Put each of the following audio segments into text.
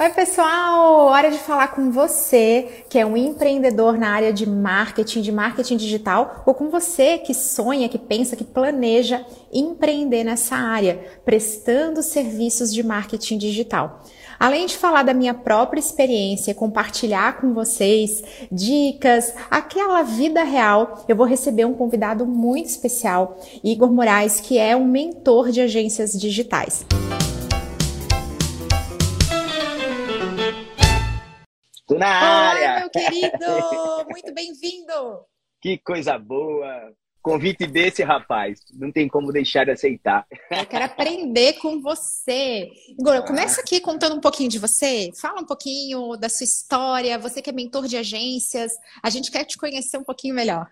Oi, pessoal! Hora de falar com você que é um empreendedor na área de marketing, de marketing digital, ou com você que sonha, que pensa, que planeja empreender nessa área, prestando serviços de marketing digital. Além de falar da minha própria experiência, compartilhar com vocês dicas, aquela vida real, eu vou receber um convidado muito especial, Igor Moraes, que é um mentor de agências digitais. Tô na área! Oi, meu querido! Muito bem-vindo! Que coisa boa! Convite desse, rapaz, não tem como deixar de aceitar. Eu quero aprender com você. Igor, começa aqui contando um pouquinho de você. Fala um pouquinho da sua história. Você que é mentor de agências. A gente quer te conhecer um pouquinho melhor.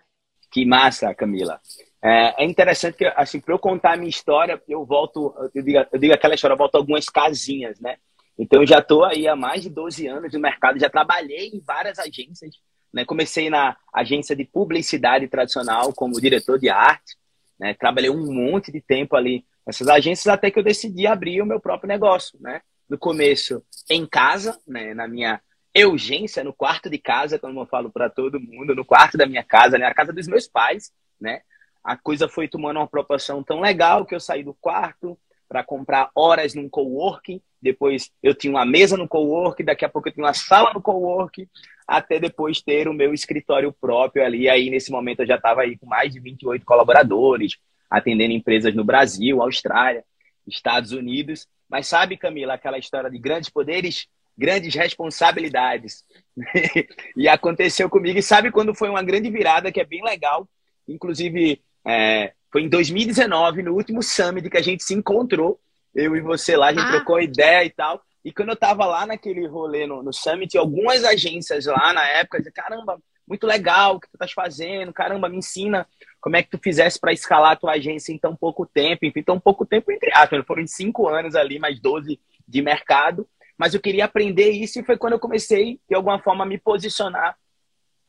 Que massa, Camila. É, é interessante que, assim, para eu contar a minha história, eu volto, eu digo, eu digo aquela história, eu volto algumas casinhas, né? Então, já estou aí há mais de 12 anos no mercado, já trabalhei em várias agências. Né? Comecei na agência de publicidade tradicional como diretor de arte. Né? Trabalhei um monte de tempo ali nessas agências até que eu decidi abrir o meu próprio negócio. Né? No começo, em casa, né? na minha urgência, no quarto de casa, como eu falo para todo mundo, no quarto da minha casa, na casa dos meus pais. Né? A coisa foi tomando uma proporção tão legal que eu saí do quarto, para comprar horas num coworking. Depois eu tinha uma mesa no coworking, daqui a pouco eu tinha uma sala no coworking, até depois ter o meu escritório próprio ali. Aí nesse momento eu já estava aí com mais de 28 colaboradores, atendendo empresas no Brasil, Austrália, Estados Unidos. Mas sabe, Camila, aquela história de grandes poderes, grandes responsabilidades. e aconteceu comigo. E sabe quando foi uma grande virada que é bem legal? Inclusive, é, foi em 2019, no último summit que a gente se encontrou, eu e você lá, a gente ah. trocou ideia e tal. E quando eu tava lá naquele rolê no, no summit, algumas agências lá na época diziam, caramba, muito legal o que tu estás fazendo, caramba, me ensina como é que tu fizesse para escalar a tua agência em tão pouco tempo, enfim, tão pouco tempo entre aspas, foram cinco anos ali, mais 12 de mercado, mas eu queria aprender isso e foi quando eu comecei, de alguma forma, a me posicionar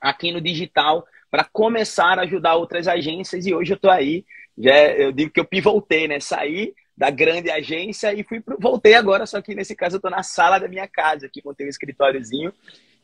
aqui no digital para começar a ajudar outras agências e hoje eu estou aí. Já, eu digo que eu pivotei, né? Saí da grande agência e fui pro, voltei agora, só que nesse caso eu estou na sala da minha casa, aqui montei um escritóriozinho.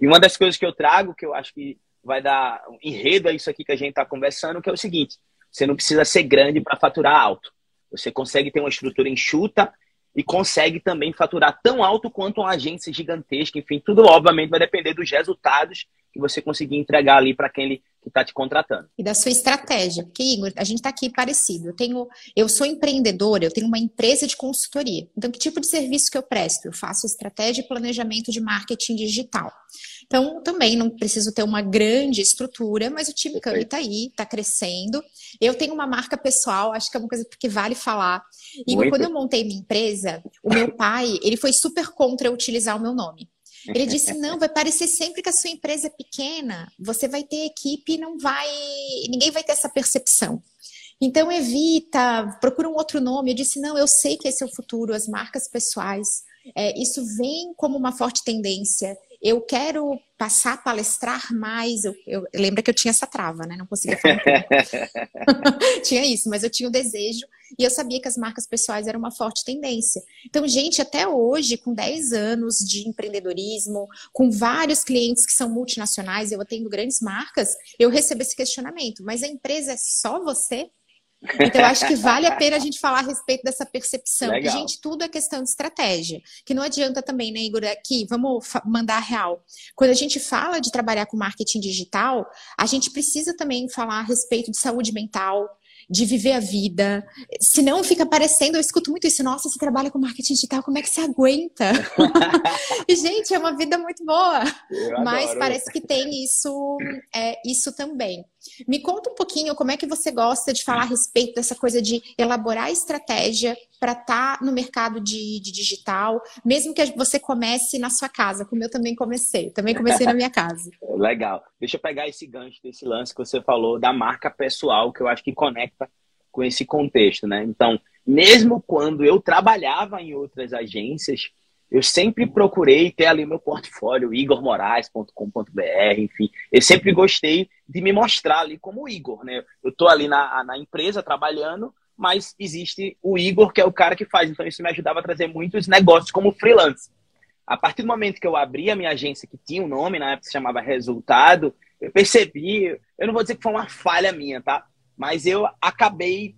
E uma das coisas que eu trago, que eu acho que vai dar um enredo a isso aqui que a gente está conversando, que é o seguinte: você não precisa ser grande para faturar alto. Você consegue ter uma estrutura enxuta e consegue também faturar tão alto quanto uma agência gigantesca. Enfim, tudo obviamente vai depender dos resultados que você conseguir entregar ali para quem ele que está te contratando. E da sua estratégia. Porque, Igor, a gente está aqui parecido. Eu tenho, eu sou empreendedora, eu tenho uma empresa de consultoria. Então, que tipo de serviço que eu presto? Eu faço estratégia e planejamento de marketing digital. Então, também não preciso ter uma grande estrutura, mas o time está aí, está crescendo. Eu tenho uma marca pessoal, acho que é uma coisa que vale falar. E quando eu montei minha empresa, o meu pai, ele foi super contra eu utilizar o meu nome. Ele disse: não, vai parecer sempre que a sua empresa é pequena, você vai ter equipe e não vai. ninguém vai ter essa percepção. Então evita, procura um outro nome. Eu disse: não, eu sei que esse é o futuro, as marcas pessoais. É, isso vem como uma forte tendência eu quero passar a palestrar mais. Eu, eu lembra que eu tinha essa trava, né? Não conseguia falar. tinha isso, mas eu tinha o desejo e eu sabia que as marcas pessoais eram uma forte tendência. Então, gente, até hoje, com 10 anos de empreendedorismo, com vários clientes que são multinacionais, eu atendo grandes marcas, eu recebo esse questionamento: mas a empresa é só você? Então, eu acho que vale a pena a gente falar a respeito dessa percepção. Legal. Gente, tudo é questão de estratégia. Que não adianta também, né, Igor? Aqui, vamos mandar real. Quando a gente fala de trabalhar com marketing digital, a gente precisa também falar a respeito de saúde mental, de viver a vida. Senão fica parecendo, eu escuto muito isso, nossa, você trabalha com marketing digital, como é que você aguenta? e, gente, é uma vida muito boa. Mas parece que tem isso, é, isso também. Me conta um pouquinho como é que você gosta de falar a respeito dessa coisa de elaborar estratégia para estar tá no mercado de, de, digital, mesmo que você comece na sua casa, como eu também comecei. Também comecei na minha casa. Legal. Deixa eu pegar esse gancho desse lance que você falou da marca pessoal, que eu acho que conecta com esse contexto, né? Então, mesmo quando eu trabalhava em outras agências, eu sempre procurei ter ali meu portfólio, igormorais.com.br, enfim. Eu sempre gostei de me mostrar ali como Igor, né? Eu tô ali na, na empresa trabalhando, mas existe o Igor, que é o cara que faz. Então, isso me ajudava a trazer muitos negócios como freelance. A partir do momento que eu abri a minha agência, que tinha um nome, na época se chamava Resultado, eu percebi, eu não vou dizer que foi uma falha minha, tá? Mas eu acabei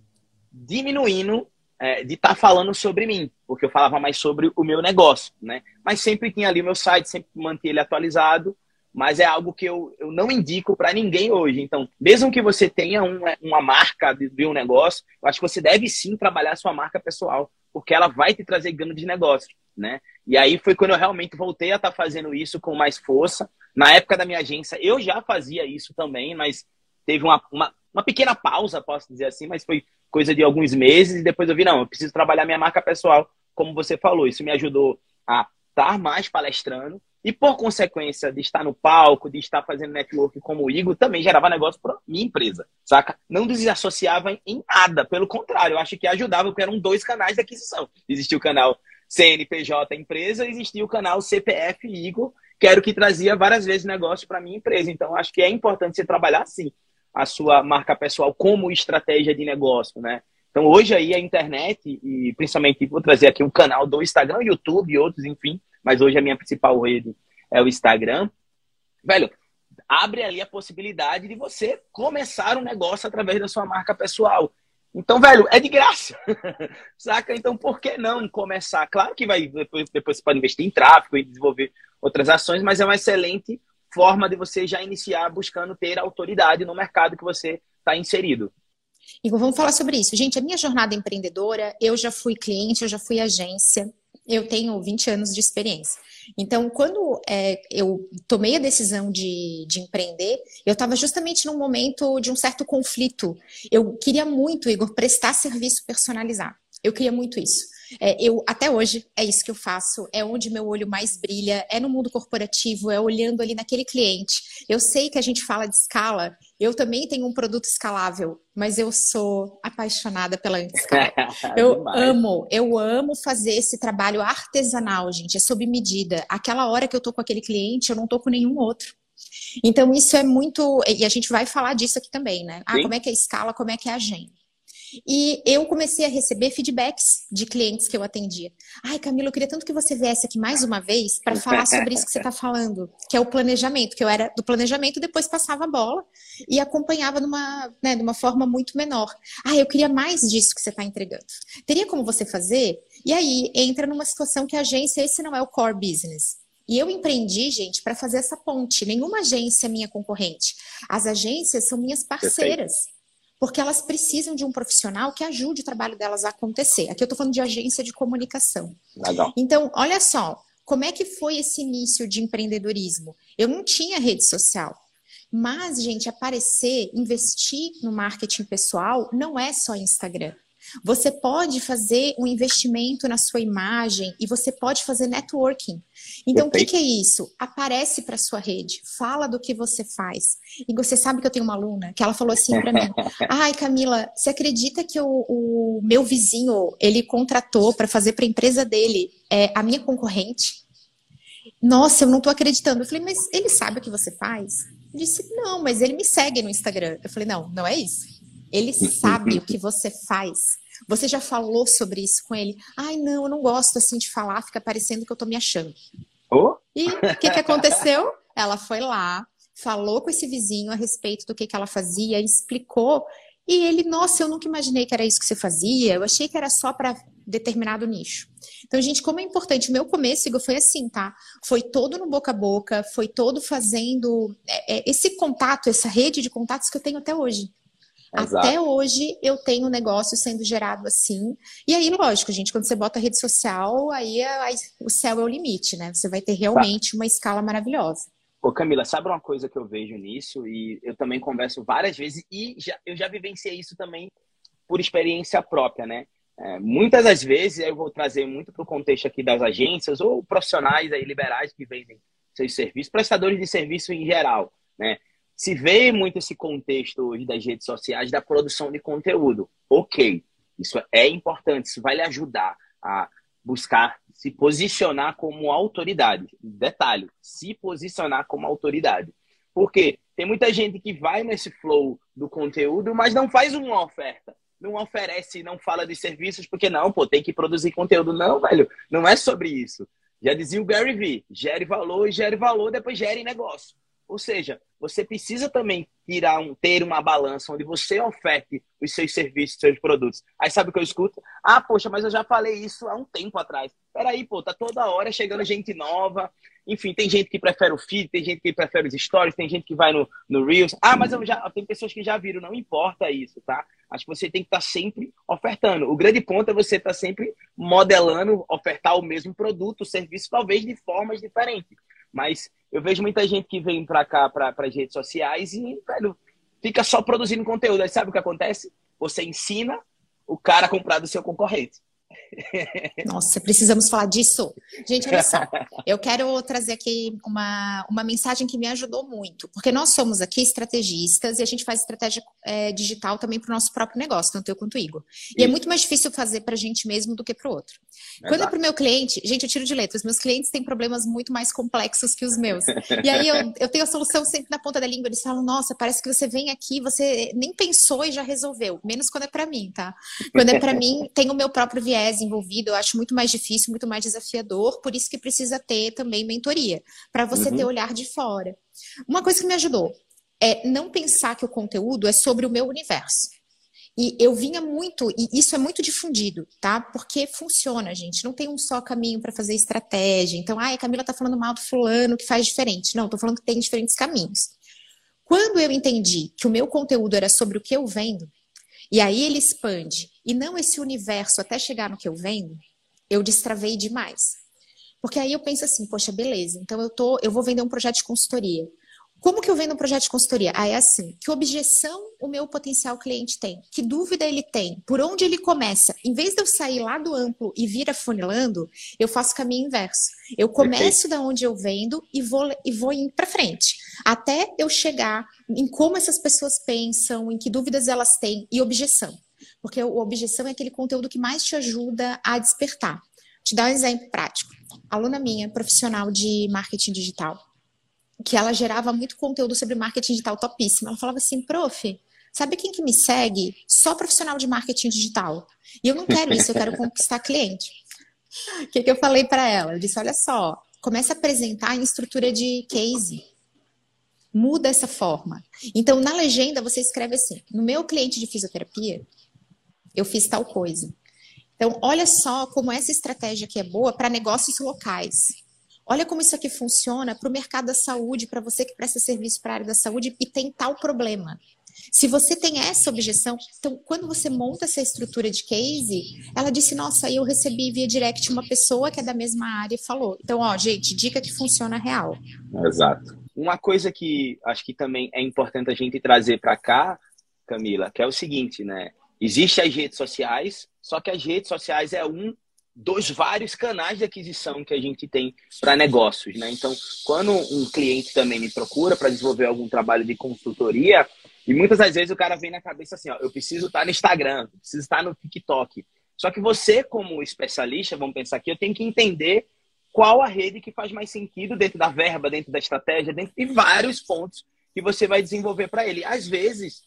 diminuindo é, de estar tá falando sobre mim, porque eu falava mais sobre o meu negócio, né? Mas sempre tinha ali o meu site, sempre mantinha ele atualizado, mas é algo que eu, eu não indico para ninguém hoje. Então, mesmo que você tenha uma, uma marca de, de, um negócio, eu acho que você deve sim trabalhar sua marca pessoal, porque ela vai te trazer ganho de negócio, né? E aí foi quando eu realmente voltei a estar tá fazendo isso com mais força. Na época da minha agência, eu já fazia isso também, mas teve uma, uma, uma pequena pausa, posso dizer assim, mas foi coisa de alguns meses, e depois eu vi, não, eu preciso trabalhar minha marca pessoal, como você falou. Isso me ajudou a estar mais palestrando, e por consequência de estar no palco, de estar fazendo network como o Igor, também gerava negócio para minha empresa, saca? Não desassociava em nada, pelo contrário, eu acho que ajudava, porque eram dois canais de aquisição. Existia o canal CNPJ empresa, existia o canal CPF Igor, que era o que trazia várias vezes negócio para minha empresa. Então, acho que é importante você trabalhar assim a sua marca pessoal como estratégia de negócio, né? Então, hoje aí a internet, e principalmente vou trazer aqui um canal do Instagram, YouTube e outros, enfim, mas hoje a minha principal rede é o Instagram. Velho, abre ali a possibilidade de você começar um negócio através da sua marca pessoal. Então, velho, é de graça. Saca? Então, por que não começar? Claro que vai depois, depois você pode investir em tráfego e desenvolver outras ações, mas é uma excelente forma de você já iniciar buscando ter autoridade no mercado que você está inserido. Igor, vamos falar sobre isso. Gente, a minha jornada empreendedora, eu já fui cliente, eu já fui agência, eu tenho 20 anos de experiência. Então, quando é, eu tomei a decisão de, de empreender, eu estava justamente num momento de um certo conflito. Eu queria muito, Igor, prestar serviço personalizado. Eu queria muito isso. É, eu até hoje é isso que eu faço, é onde meu olho mais brilha, é no mundo corporativo, é olhando ali naquele cliente. Eu sei que a gente fala de escala, eu também tenho um produto escalável, mas eu sou apaixonada pela escala. Eu amo, eu amo fazer esse trabalho artesanal, gente, é sob medida. Aquela hora que eu tô com aquele cliente, eu não tô com nenhum outro. Então, isso é muito. E a gente vai falar disso aqui também, né? Ah, Sim. como é que é a escala, como é que é a agenda. E eu comecei a receber feedbacks de clientes que eu atendia. Ai, Camila, eu queria tanto que você viesse aqui mais uma vez para falar sobre isso que você está falando, que é o planejamento, que eu era do planejamento, depois passava a bola e acompanhava numa, né, de uma forma muito menor. Ah, eu queria mais disso que você está entregando. Teria como você fazer? E aí entra numa situação que a agência, esse não é o core business. E eu empreendi, gente, para fazer essa ponte. Nenhuma agência é minha concorrente. As agências são minhas parceiras. Perfeito porque elas precisam de um profissional que ajude o trabalho delas a acontecer. Aqui eu estou falando de agência de comunicação. Legal. Então, olha só, como é que foi esse início de empreendedorismo? Eu não tinha rede social. Mas, gente, aparecer, investir no marketing pessoal não é só Instagram. Você pode fazer um investimento na sua imagem e você pode fazer networking. Então, o que, que, é isso? Aparece para sua rede, fala do que você faz. E você sabe que eu tenho uma aluna que ela falou assim para mim: Ai, Camila, você acredita que o, o meu vizinho ele contratou para fazer para a empresa dele é, a minha concorrente? Nossa, eu não estou acreditando. Eu falei, mas ele sabe o que você faz? Ele disse, não, mas ele me segue no Instagram. Eu falei, não, não é isso. Ele sabe o que você faz. Você já falou sobre isso com ele? Ai, não, eu não gosto assim de falar, fica parecendo que eu tô me achando. Oh? E o que, que aconteceu? Ela foi lá, falou com esse vizinho a respeito do que, que ela fazia, explicou. E ele, nossa, eu nunca imaginei que era isso que você fazia, eu achei que era só para determinado nicho. Então, gente, como é importante, o meu começo, Igor, foi assim, tá? Foi todo no boca a boca, foi todo fazendo é, é, esse contato, essa rede de contatos que eu tenho até hoje. Exato. Até hoje eu tenho um negócio sendo gerado assim. E aí, lógico, gente, quando você bota rede social, aí, é, aí o céu é o limite, né? Você vai ter realmente uma escala maravilhosa. Ô Camila, sabe uma coisa que eu vejo nisso? E eu também converso várias vezes e já, eu já vivenciei isso também por experiência própria, né? É, muitas das vezes eu vou trazer muito para o contexto aqui das agências ou profissionais aí liberais que vendem seus serviços, prestadores de serviço em geral, né? Se vê muito esse contexto hoje das redes sociais da produção de conteúdo. Ok, isso é importante, isso vai lhe ajudar a buscar se posicionar como autoridade. Detalhe, se posicionar como autoridade. Porque tem muita gente que vai nesse flow do conteúdo, mas não faz uma oferta. Não oferece, não fala de serviços, porque não, pô, tem que produzir conteúdo. Não, velho, não é sobre isso. Já dizia o Gary Vee, gere valor, gere valor, depois gere negócio. Ou seja, você precisa também tirar um, ter uma balança onde você oferte os seus serviços, seus produtos. Aí sabe o que eu escuto? Ah, poxa, mas eu já falei isso há um tempo atrás. Peraí, pô, tá toda hora chegando gente nova. Enfim, tem gente que prefere o feed, tem gente que prefere os stories, tem gente que vai no, no Reels. Ah, mas eu já tem pessoas que já viram, não importa isso, tá? Acho que você tem que estar tá sempre ofertando. O grande ponto é você estar tá sempre modelando, ofertar o mesmo produto, serviço, talvez de formas diferentes. Mas eu vejo muita gente que vem para cá, para as redes sociais e, velho, fica só produzindo conteúdo. Aí sabe o que acontece? Você ensina o cara a comprar do seu concorrente. Nossa, precisamos falar disso. Gente, olha só. Eu quero trazer aqui uma, uma mensagem que me ajudou muito, porque nós somos aqui estrategistas e a gente faz estratégia é, digital também para o nosso próprio negócio, tanto eu quanto o Igor. E é muito mais difícil fazer para a gente mesmo do que para o outro. Exato. Quando é para o meu cliente, gente, eu tiro de letra, os meus clientes têm problemas muito mais complexos que os meus. E aí eu, eu tenho a solução sempre na ponta da língua. Eles falam, nossa, parece que você vem aqui, você nem pensou e já resolveu. Menos quando é para mim, tá? Quando é para mim, tem o meu próprio viés viés envolvido, eu acho muito mais difícil, muito mais desafiador, por isso que precisa ter também mentoria, para você uhum. ter olhar de fora. Uma coisa que me ajudou é não pensar que o conteúdo é sobre o meu universo. E eu vinha muito, e isso é muito difundido, tá? Porque funciona, gente. Não tem um só caminho para fazer estratégia. Então, ai, a Camila tá falando mal do fulano que faz diferente. Não, tô falando que tem diferentes caminhos. Quando eu entendi que o meu conteúdo era sobre o que eu vendo, e aí ele expande, e não esse universo até chegar no que eu vendo, eu destravei demais. Porque aí eu penso assim, poxa, beleza, então eu tô, eu vou vender um projeto de consultoria. Como que eu vendo um projeto de consultoria? Aí é assim, que objeção o meu potencial cliente tem? Que dúvida ele tem? Por onde ele começa? Em vez de eu sair lá do amplo e vir afunilando, eu faço o caminho inverso. Eu começo da onde eu vendo e vou, e vou indo para frente. Até eu chegar em como essas pessoas pensam, em que dúvidas elas têm e objeção. Porque o objeção é aquele conteúdo que mais te ajuda a despertar. Vou te dar um exemplo prático. Aluna minha, profissional de marketing digital, que ela gerava muito conteúdo sobre marketing digital topíssimo. Ela falava assim, prof, sabe quem que me segue? Só profissional de marketing digital. E eu não quero isso, eu quero conquistar cliente. O que, que eu falei para ela? Eu disse, olha só, comece a apresentar em estrutura de case. Muda essa forma. Então, na legenda, você escreve assim: no meu cliente de fisioterapia, eu fiz tal coisa. Então, olha só como essa estratégia aqui é boa para negócios locais. Olha como isso aqui funciona para o mercado da saúde, para você que presta serviço para a área da saúde e tem tal problema. Se você tem essa objeção, então quando você monta essa estrutura de case, ela disse: Nossa, eu recebi via direct uma pessoa que é da mesma área e falou. Então, ó, gente, dica que funciona real. Exato. Uma coisa que acho que também é importante a gente trazer para cá, Camila, que é o seguinte, né? Existem as redes sociais, só que as redes sociais é um dos vários canais de aquisição que a gente tem para negócios, né? Então, quando um cliente também me procura para desenvolver algum trabalho de consultoria, e muitas das vezes o cara vem na cabeça assim, ó, eu preciso estar no Instagram, preciso estar no TikTok. Só que você, como especialista, vamos pensar aqui, eu tenho que entender qual a rede que faz mais sentido dentro da verba, dentro da estratégia, dentro de vários pontos que você vai desenvolver para ele. Às vezes,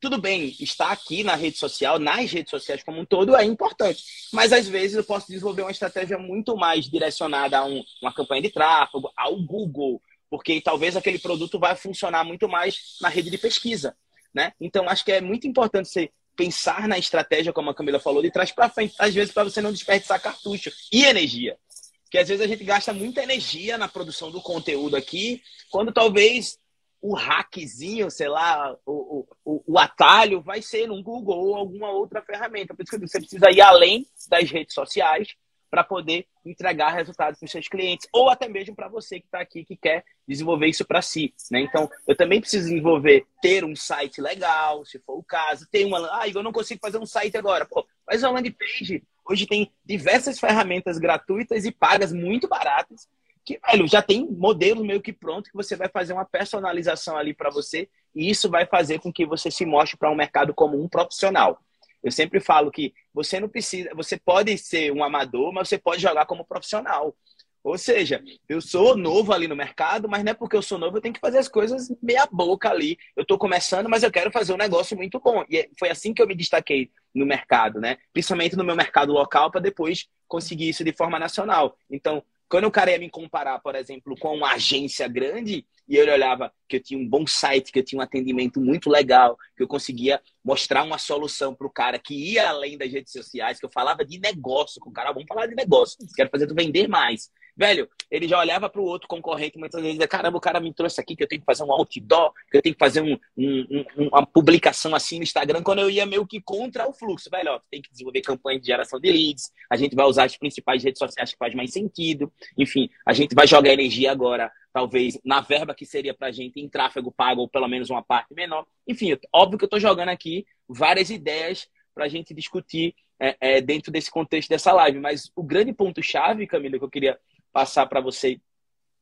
tudo bem, estar aqui na rede social, nas redes sociais como um todo, é importante. Mas às vezes eu posso desenvolver uma estratégia muito mais direcionada a um, uma campanha de tráfego, ao Google, porque talvez aquele produto vai funcionar muito mais na rede de pesquisa. Né? Então, acho que é muito importante você pensar na estratégia, como a Camila falou, de trás para frente, às vezes para você não desperdiçar cartucho e energia. Porque às vezes a gente gasta muita energia na produção do conteúdo aqui, quando talvez o hackzinho, sei lá, o, o, o, atalho vai ser no Google ou alguma outra ferramenta. Por isso que você precisa ir além das redes sociais para poder entregar resultados para os seus clientes, ou até mesmo para você que está aqui que quer desenvolver isso para si. Né? Então, eu também preciso desenvolver, ter um site legal, se for o caso, ter uma. Ah, eu não consigo fazer um site agora. Pô, faz uma landing page. Hoje tem diversas ferramentas gratuitas e pagas muito baratas que, velho, já tem modelo meio que pronto que você vai fazer uma personalização ali para você e isso vai fazer com que você se mostre para um mercado como um profissional. Eu sempre falo que você não precisa, você pode ser um amador, mas você pode jogar como profissional. Ou seja, eu sou novo ali no mercado, mas não é porque eu sou novo, eu tenho que fazer as coisas meia boca ali. Eu estou começando, mas eu quero fazer um negócio muito bom. E é, foi assim que eu me destaquei no mercado, né? Principalmente no meu mercado local, para depois conseguir isso de forma nacional. Então, quando o cara ia me comparar, por exemplo, com uma agência grande, e ele olhava que eu tinha um bom site, que eu tinha um atendimento muito legal, que eu conseguia mostrar uma solução para o cara que ia além das redes sociais, que eu falava de negócio com o cara, vamos falar de negócio, quero fazer tu vender mais. Velho, ele já olhava para o outro concorrente muitas vezes, caramba, o cara me trouxe aqui que eu tenho que fazer um outdoor, que eu tenho que fazer um, um, um, uma publicação assim no Instagram, quando eu ia meio que contra o fluxo. Velho, ó, tem que desenvolver campanha de geração de leads, a gente vai usar as principais redes sociais que faz mais sentido, enfim, a gente vai jogar energia agora, talvez, na verba que seria para a gente em tráfego pago, ou pelo menos uma parte menor. Enfim, óbvio que eu estou jogando aqui várias ideias para a gente discutir é, é, dentro desse contexto dessa live, mas o grande ponto-chave, Camila, que eu queria passar para você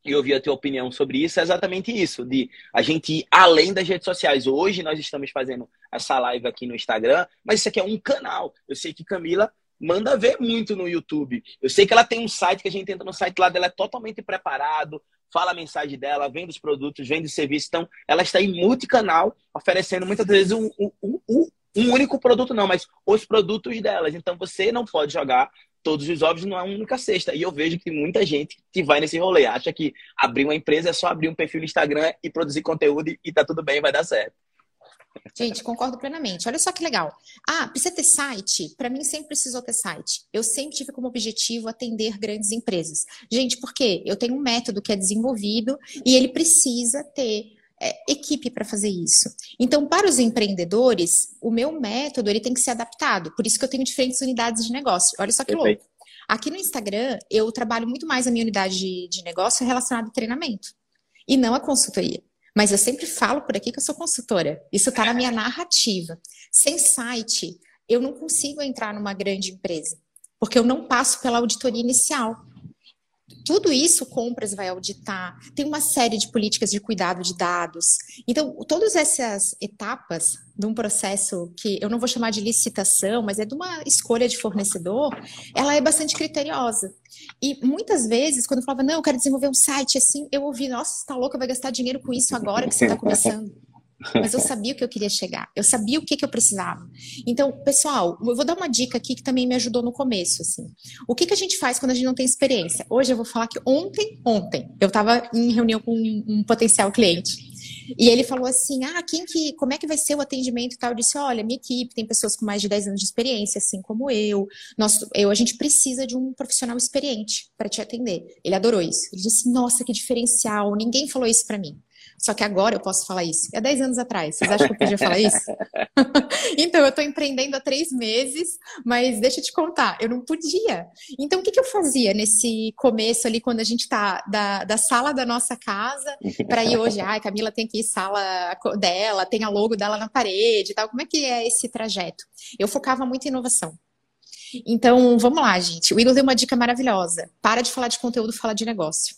e ouvir a tua opinião sobre isso é exatamente isso, de a gente ir além das redes sociais. Hoje nós estamos fazendo essa live aqui no Instagram, mas isso aqui é um canal. Eu sei que Camila manda ver muito no YouTube. Eu sei que ela tem um site que a gente entra no site lá dela é totalmente preparado, fala a mensagem dela, vende os produtos, vende os serviços. Então, ela está em multicanal, oferecendo muitas vezes um, um, um, um único produto, não, mas os produtos delas. Então, você não pode jogar todos os ovos numa única cesta. E eu vejo que muita gente que vai nesse rolê acha que abrir uma empresa é só abrir um perfil no Instagram e produzir conteúdo e tá tudo bem, vai dar certo. Gente, concordo plenamente. Olha só que legal. Ah, precisa ter site? Para mim, sempre precisou ter site. Eu sempre tive como objetivo atender grandes empresas. Gente, por quê? Eu tenho um método que é desenvolvido e ele precisa ter é, equipe para fazer isso. Então, para os empreendedores, o meu método ele tem que ser adaptado. Por isso que eu tenho diferentes unidades de negócio. Olha só que Perfeito. louco. Aqui no Instagram, eu trabalho muito mais a minha unidade de, de negócio relacionada a treinamento e não a consultoria. Mas eu sempre falo por aqui que eu sou consultora. Isso está na minha narrativa. Sem site, eu não consigo entrar numa grande empresa, porque eu não passo pela auditoria inicial. Tudo isso compras vai auditar, tem uma série de políticas de cuidado de dados. Então, todas essas etapas de um processo que eu não vou chamar de licitação, mas é de uma escolha de fornecedor, ela é bastante criteriosa. E muitas vezes, quando eu falava, não, eu quero desenvolver um site assim, eu ouvi, nossa, você está louca, vai gastar dinheiro com isso agora que você está começando. Mas eu sabia o que eu queria chegar, eu sabia o que, que eu precisava. Então, pessoal, eu vou dar uma dica aqui que também me ajudou no começo. Assim. O que, que a gente faz quando a gente não tem experiência? Hoje eu vou falar que ontem, ontem, eu estava em reunião com um, potencial cliente. E ele falou assim: ah, quem que, como é que vai ser o atendimento e tal? Eu disse: olha, minha equipe tem pessoas com mais de 10 anos de experiência, assim como eu. Nós, eu a gente precisa de um profissional experiente para te atender. Ele adorou isso. Ele disse: nossa, que diferencial, ninguém falou isso para mim. Só que agora eu posso falar isso. É 10 anos atrás. Vocês acham que eu podia falar isso? então, eu estou empreendendo há três meses, mas deixa eu te contar, eu não podia. Então, o que, que eu fazia nesse começo ali, quando a gente está da, da sala da nossa casa para ir hoje? Ai, Camila tem que ir sala dela, tem a logo dela na parede e tal. Como é que é esse trajeto? Eu focava muito em inovação. Então, vamos lá, gente. O Igor deu uma dica maravilhosa. Para de falar de conteúdo, fala de negócio.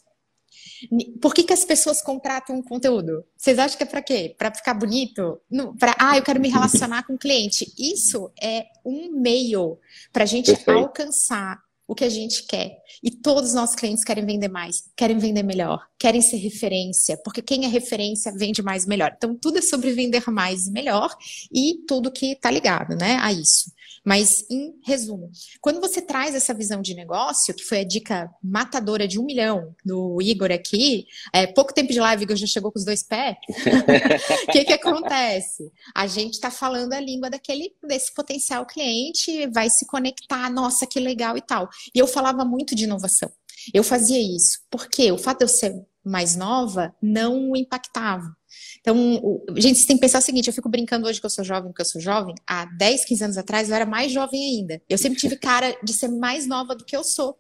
Por que, que as pessoas contratam um conteúdo? Vocês acham que é para quê? Para ficar bonito? Para ah, eu quero me relacionar com o cliente. Isso é um meio para a gente Perfeito. alcançar o que a gente quer. E todos os nossos clientes querem vender mais, querem vender melhor, querem ser referência, porque quem é referência vende mais e melhor. Então, tudo é sobre vender mais e melhor e tudo que está ligado né, a isso. Mas, em resumo, quando você traz essa visão de negócio, que foi a dica matadora de um milhão do Igor aqui, é, pouco tempo de live, Igor já chegou com os dois pés. O que, que acontece? A gente está falando a língua daquele desse potencial cliente, vai se conectar, nossa, que legal e tal. E eu falava muito de inovação. Eu fazia isso, porque o fato de eu ser mais nova não impactava. Então, gente, você tem que pensar o seguinte: eu fico brincando hoje que eu sou jovem, que eu sou jovem. Há 10, 15 anos atrás eu era mais jovem ainda. Eu sempre tive cara de ser mais nova do que eu sou.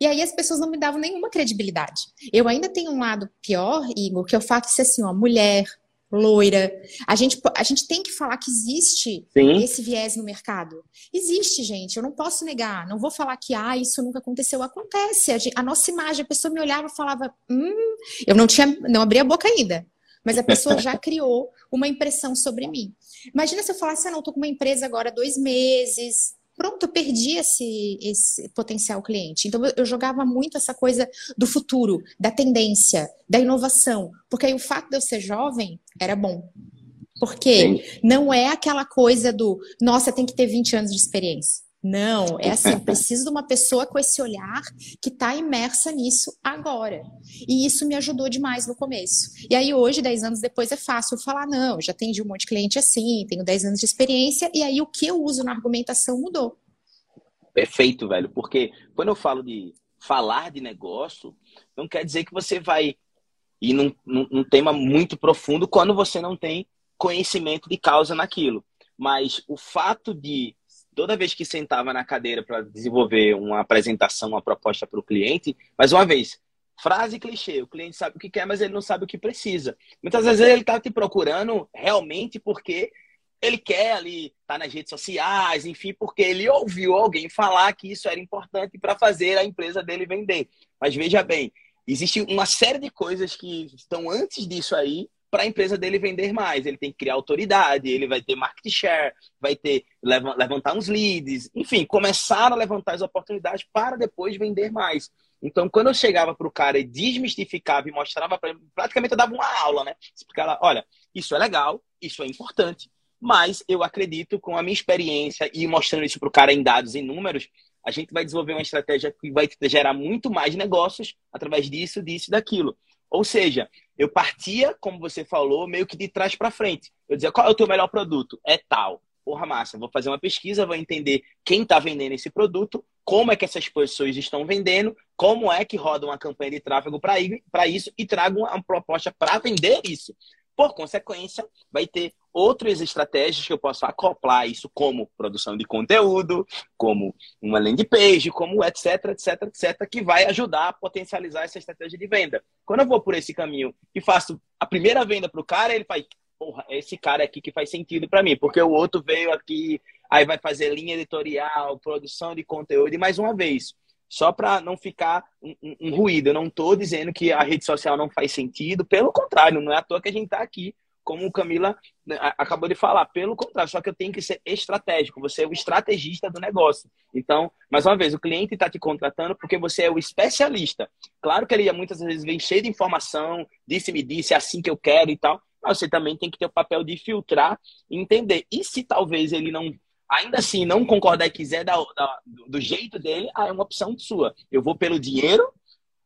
E aí as pessoas não me davam nenhuma credibilidade. Eu ainda tenho um lado pior, Igor, que é o fato de ser assim, ó, mulher, loira. A gente, a gente tem que falar que existe Sim. esse viés no mercado. Existe, gente. Eu não posso negar. Não vou falar que ah, isso nunca aconteceu. Acontece. A, gente, a nossa imagem, a pessoa me olhava e falava, hum, eu não tinha, não abri a boca ainda mas a pessoa já criou uma impressão sobre mim. Imagina se eu falasse, ah, não, estou com uma empresa agora há dois meses, pronto, eu perdi esse, esse potencial cliente. Então, eu jogava muito essa coisa do futuro, da tendência, da inovação, porque aí o fato de eu ser jovem era bom. Porque Sim. não é aquela coisa do, nossa, tem que ter 20 anos de experiência. Não, é assim, preciso de uma pessoa com esse olhar que está imersa nisso agora. E isso me ajudou demais no começo. E aí hoje, 10 anos depois, é fácil falar, não, já atendi um monte de cliente assim, tenho 10 anos de experiência, e aí o que eu uso na argumentação mudou. Perfeito, velho, porque quando eu falo de falar de negócio, não quer dizer que você vai ir num, num, num tema muito profundo quando você não tem conhecimento de causa naquilo. Mas o fato de toda vez que sentava na cadeira para desenvolver uma apresentação, uma proposta para o cliente, mais uma vez, frase clichê, o cliente sabe o que quer, mas ele não sabe o que precisa. Muitas vezes ele está te procurando realmente porque ele quer ali tá nas redes sociais, enfim, porque ele ouviu alguém falar que isso era importante para fazer a empresa dele vender. Mas veja bem, existe uma série de coisas que estão antes disso aí para a empresa dele vender mais. Ele tem que criar autoridade, ele vai ter market share, vai ter levantar uns leads, enfim, começar a levantar as oportunidades para depois vender mais. Então, quando eu chegava para o cara e desmistificava e mostrava para ele, praticamente eu dava uma aula, né? Explicava, olha, isso é legal, isso é importante, mas eu acredito com a minha experiência e mostrando isso para o cara em dados e números, a gente vai desenvolver uma estratégia que vai gerar muito mais negócios através disso, disso e daquilo. Ou seja, eu partia, como você falou, meio que de trás para frente. Eu dizia, qual é o teu melhor produto? É tal. Porra, massa, vou fazer uma pesquisa, vou entender quem está vendendo esse produto, como é que essas pessoas estão vendendo, como é que roda uma campanha de tráfego para isso e trago uma proposta para vender isso. Por consequência, vai ter outras estratégias que eu posso acoplar isso como produção de conteúdo, como uma landing page, como etc, etc, etc, que vai ajudar a potencializar essa estratégia de venda. Quando eu vou por esse caminho e faço a primeira venda para o cara, ele faz, porra, é esse cara aqui que faz sentido para mim, porque o outro veio aqui, aí vai fazer linha editorial, produção de conteúdo, e mais uma vez, só para não ficar um, um, um, ruído. Eu não estou dizendo que a rede social não faz sentido, pelo contrário, não é à toa que a gente está aqui, como o Camila né, acabou de falar, pelo contrário, só que eu tenho que ser estratégico, você é o estrategista do negócio. Então, mais uma vez, o cliente está te contratando porque você é o especialista. Claro que ele muitas vezes vem cheio de informação, disse-me disse, é assim que eu quero e tal, mas você também tem que ter o papel de filtrar e entender. E se talvez ele não ainda assim não concordar e quiser dar, dar, do jeito dele, ah, é uma opção sua. Eu vou pelo dinheiro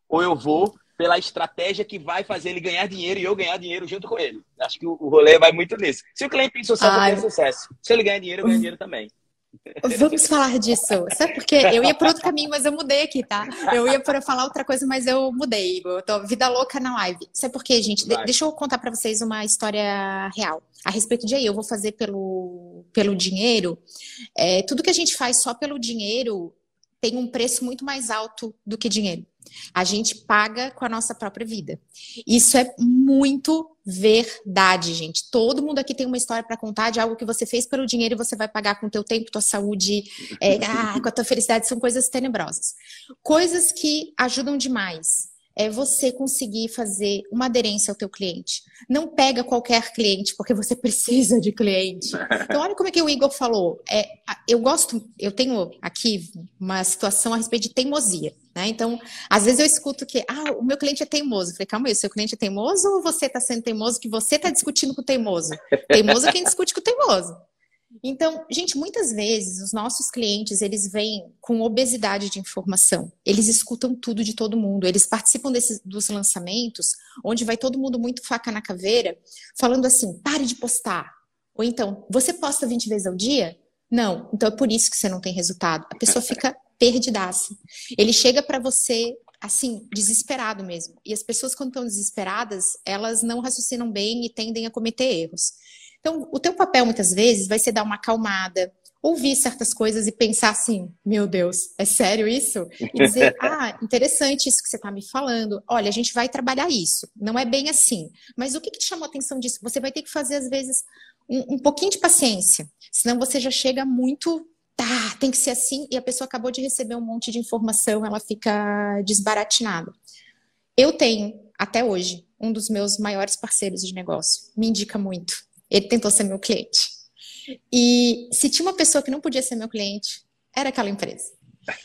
ou eu vou pela estratégia que vai fazer ele ganhar dinheiro e eu ganhar dinheiro junto com ele. Acho que o, rolê vai muito nisso. Se o cliente tem sucesso, eu tenho sucesso. Se ele ganhar dinheiro, eu ganho dinheiro também. Vamos falar disso. Sabe por quê? Eu ia por outro caminho, mas eu mudei aqui, tá? Eu ia para falar outra coisa, mas eu mudei. Eu tô vida louca na live. Sabe por quê, gente? De deixa eu contar para vocês uma história real a respeito de aí. Eu vou fazer pelo, pelo dinheiro. É, tudo que a gente faz só pelo dinheiro tem um preço muito mais alto do que dinheiro. A gente paga com a nossa própria vida. Isso é muito verdade, gente. Todo mundo aqui tem uma história para contar de algo que você fez pelo dinheiro e você vai pagar com o teu tempo, tua saúde, é, ah, com a tua felicidade. São coisas tenebrosas. Coisas que ajudam demais é você conseguir fazer uma aderência ao teu cliente. Não pega qualquer cliente, porque você precisa de cliente. Então, olha como é que o Igor falou. É, eu gosto, eu tenho aqui uma situação a respeito de teimosia. Né? Então, às vezes eu escuto que ah, o meu cliente é teimoso. Eu falei, calma aí, o seu cliente é teimoso ou você está sendo teimoso que você está discutindo com o teimoso? Teimoso é quem discute com o teimoso. Então, gente, muitas vezes os nossos clientes, eles vêm com obesidade de informação. Eles escutam tudo de todo mundo. Eles participam desses, dos lançamentos, onde vai todo mundo muito faca na caveira, falando assim, pare de postar. Ou então, você posta 20 vezes ao dia? Não. Então é por isso que você não tem resultado. A pessoa fica perdidaça. Ele chega para você assim, desesperado mesmo. E as pessoas, quando estão desesperadas, elas não raciocinam bem e tendem a cometer erros. Então, o teu papel muitas vezes vai ser dar uma acalmada, ouvir certas coisas e pensar assim: meu Deus, é sério isso? E dizer: ah, interessante isso que você está me falando. Olha, a gente vai trabalhar isso. Não é bem assim. Mas o que, que te chamou a atenção disso? Você vai ter que fazer, às vezes, um, um pouquinho de paciência. Senão você já chega muito. Tá, tem que ser assim, e a pessoa acabou de receber um monte de informação, ela fica desbaratinada. Eu tenho, até hoje, um dos meus maiores parceiros de negócio. Me indica muito ele tentou ser meu cliente. E se tinha uma pessoa que não podia ser meu cliente, era aquela empresa.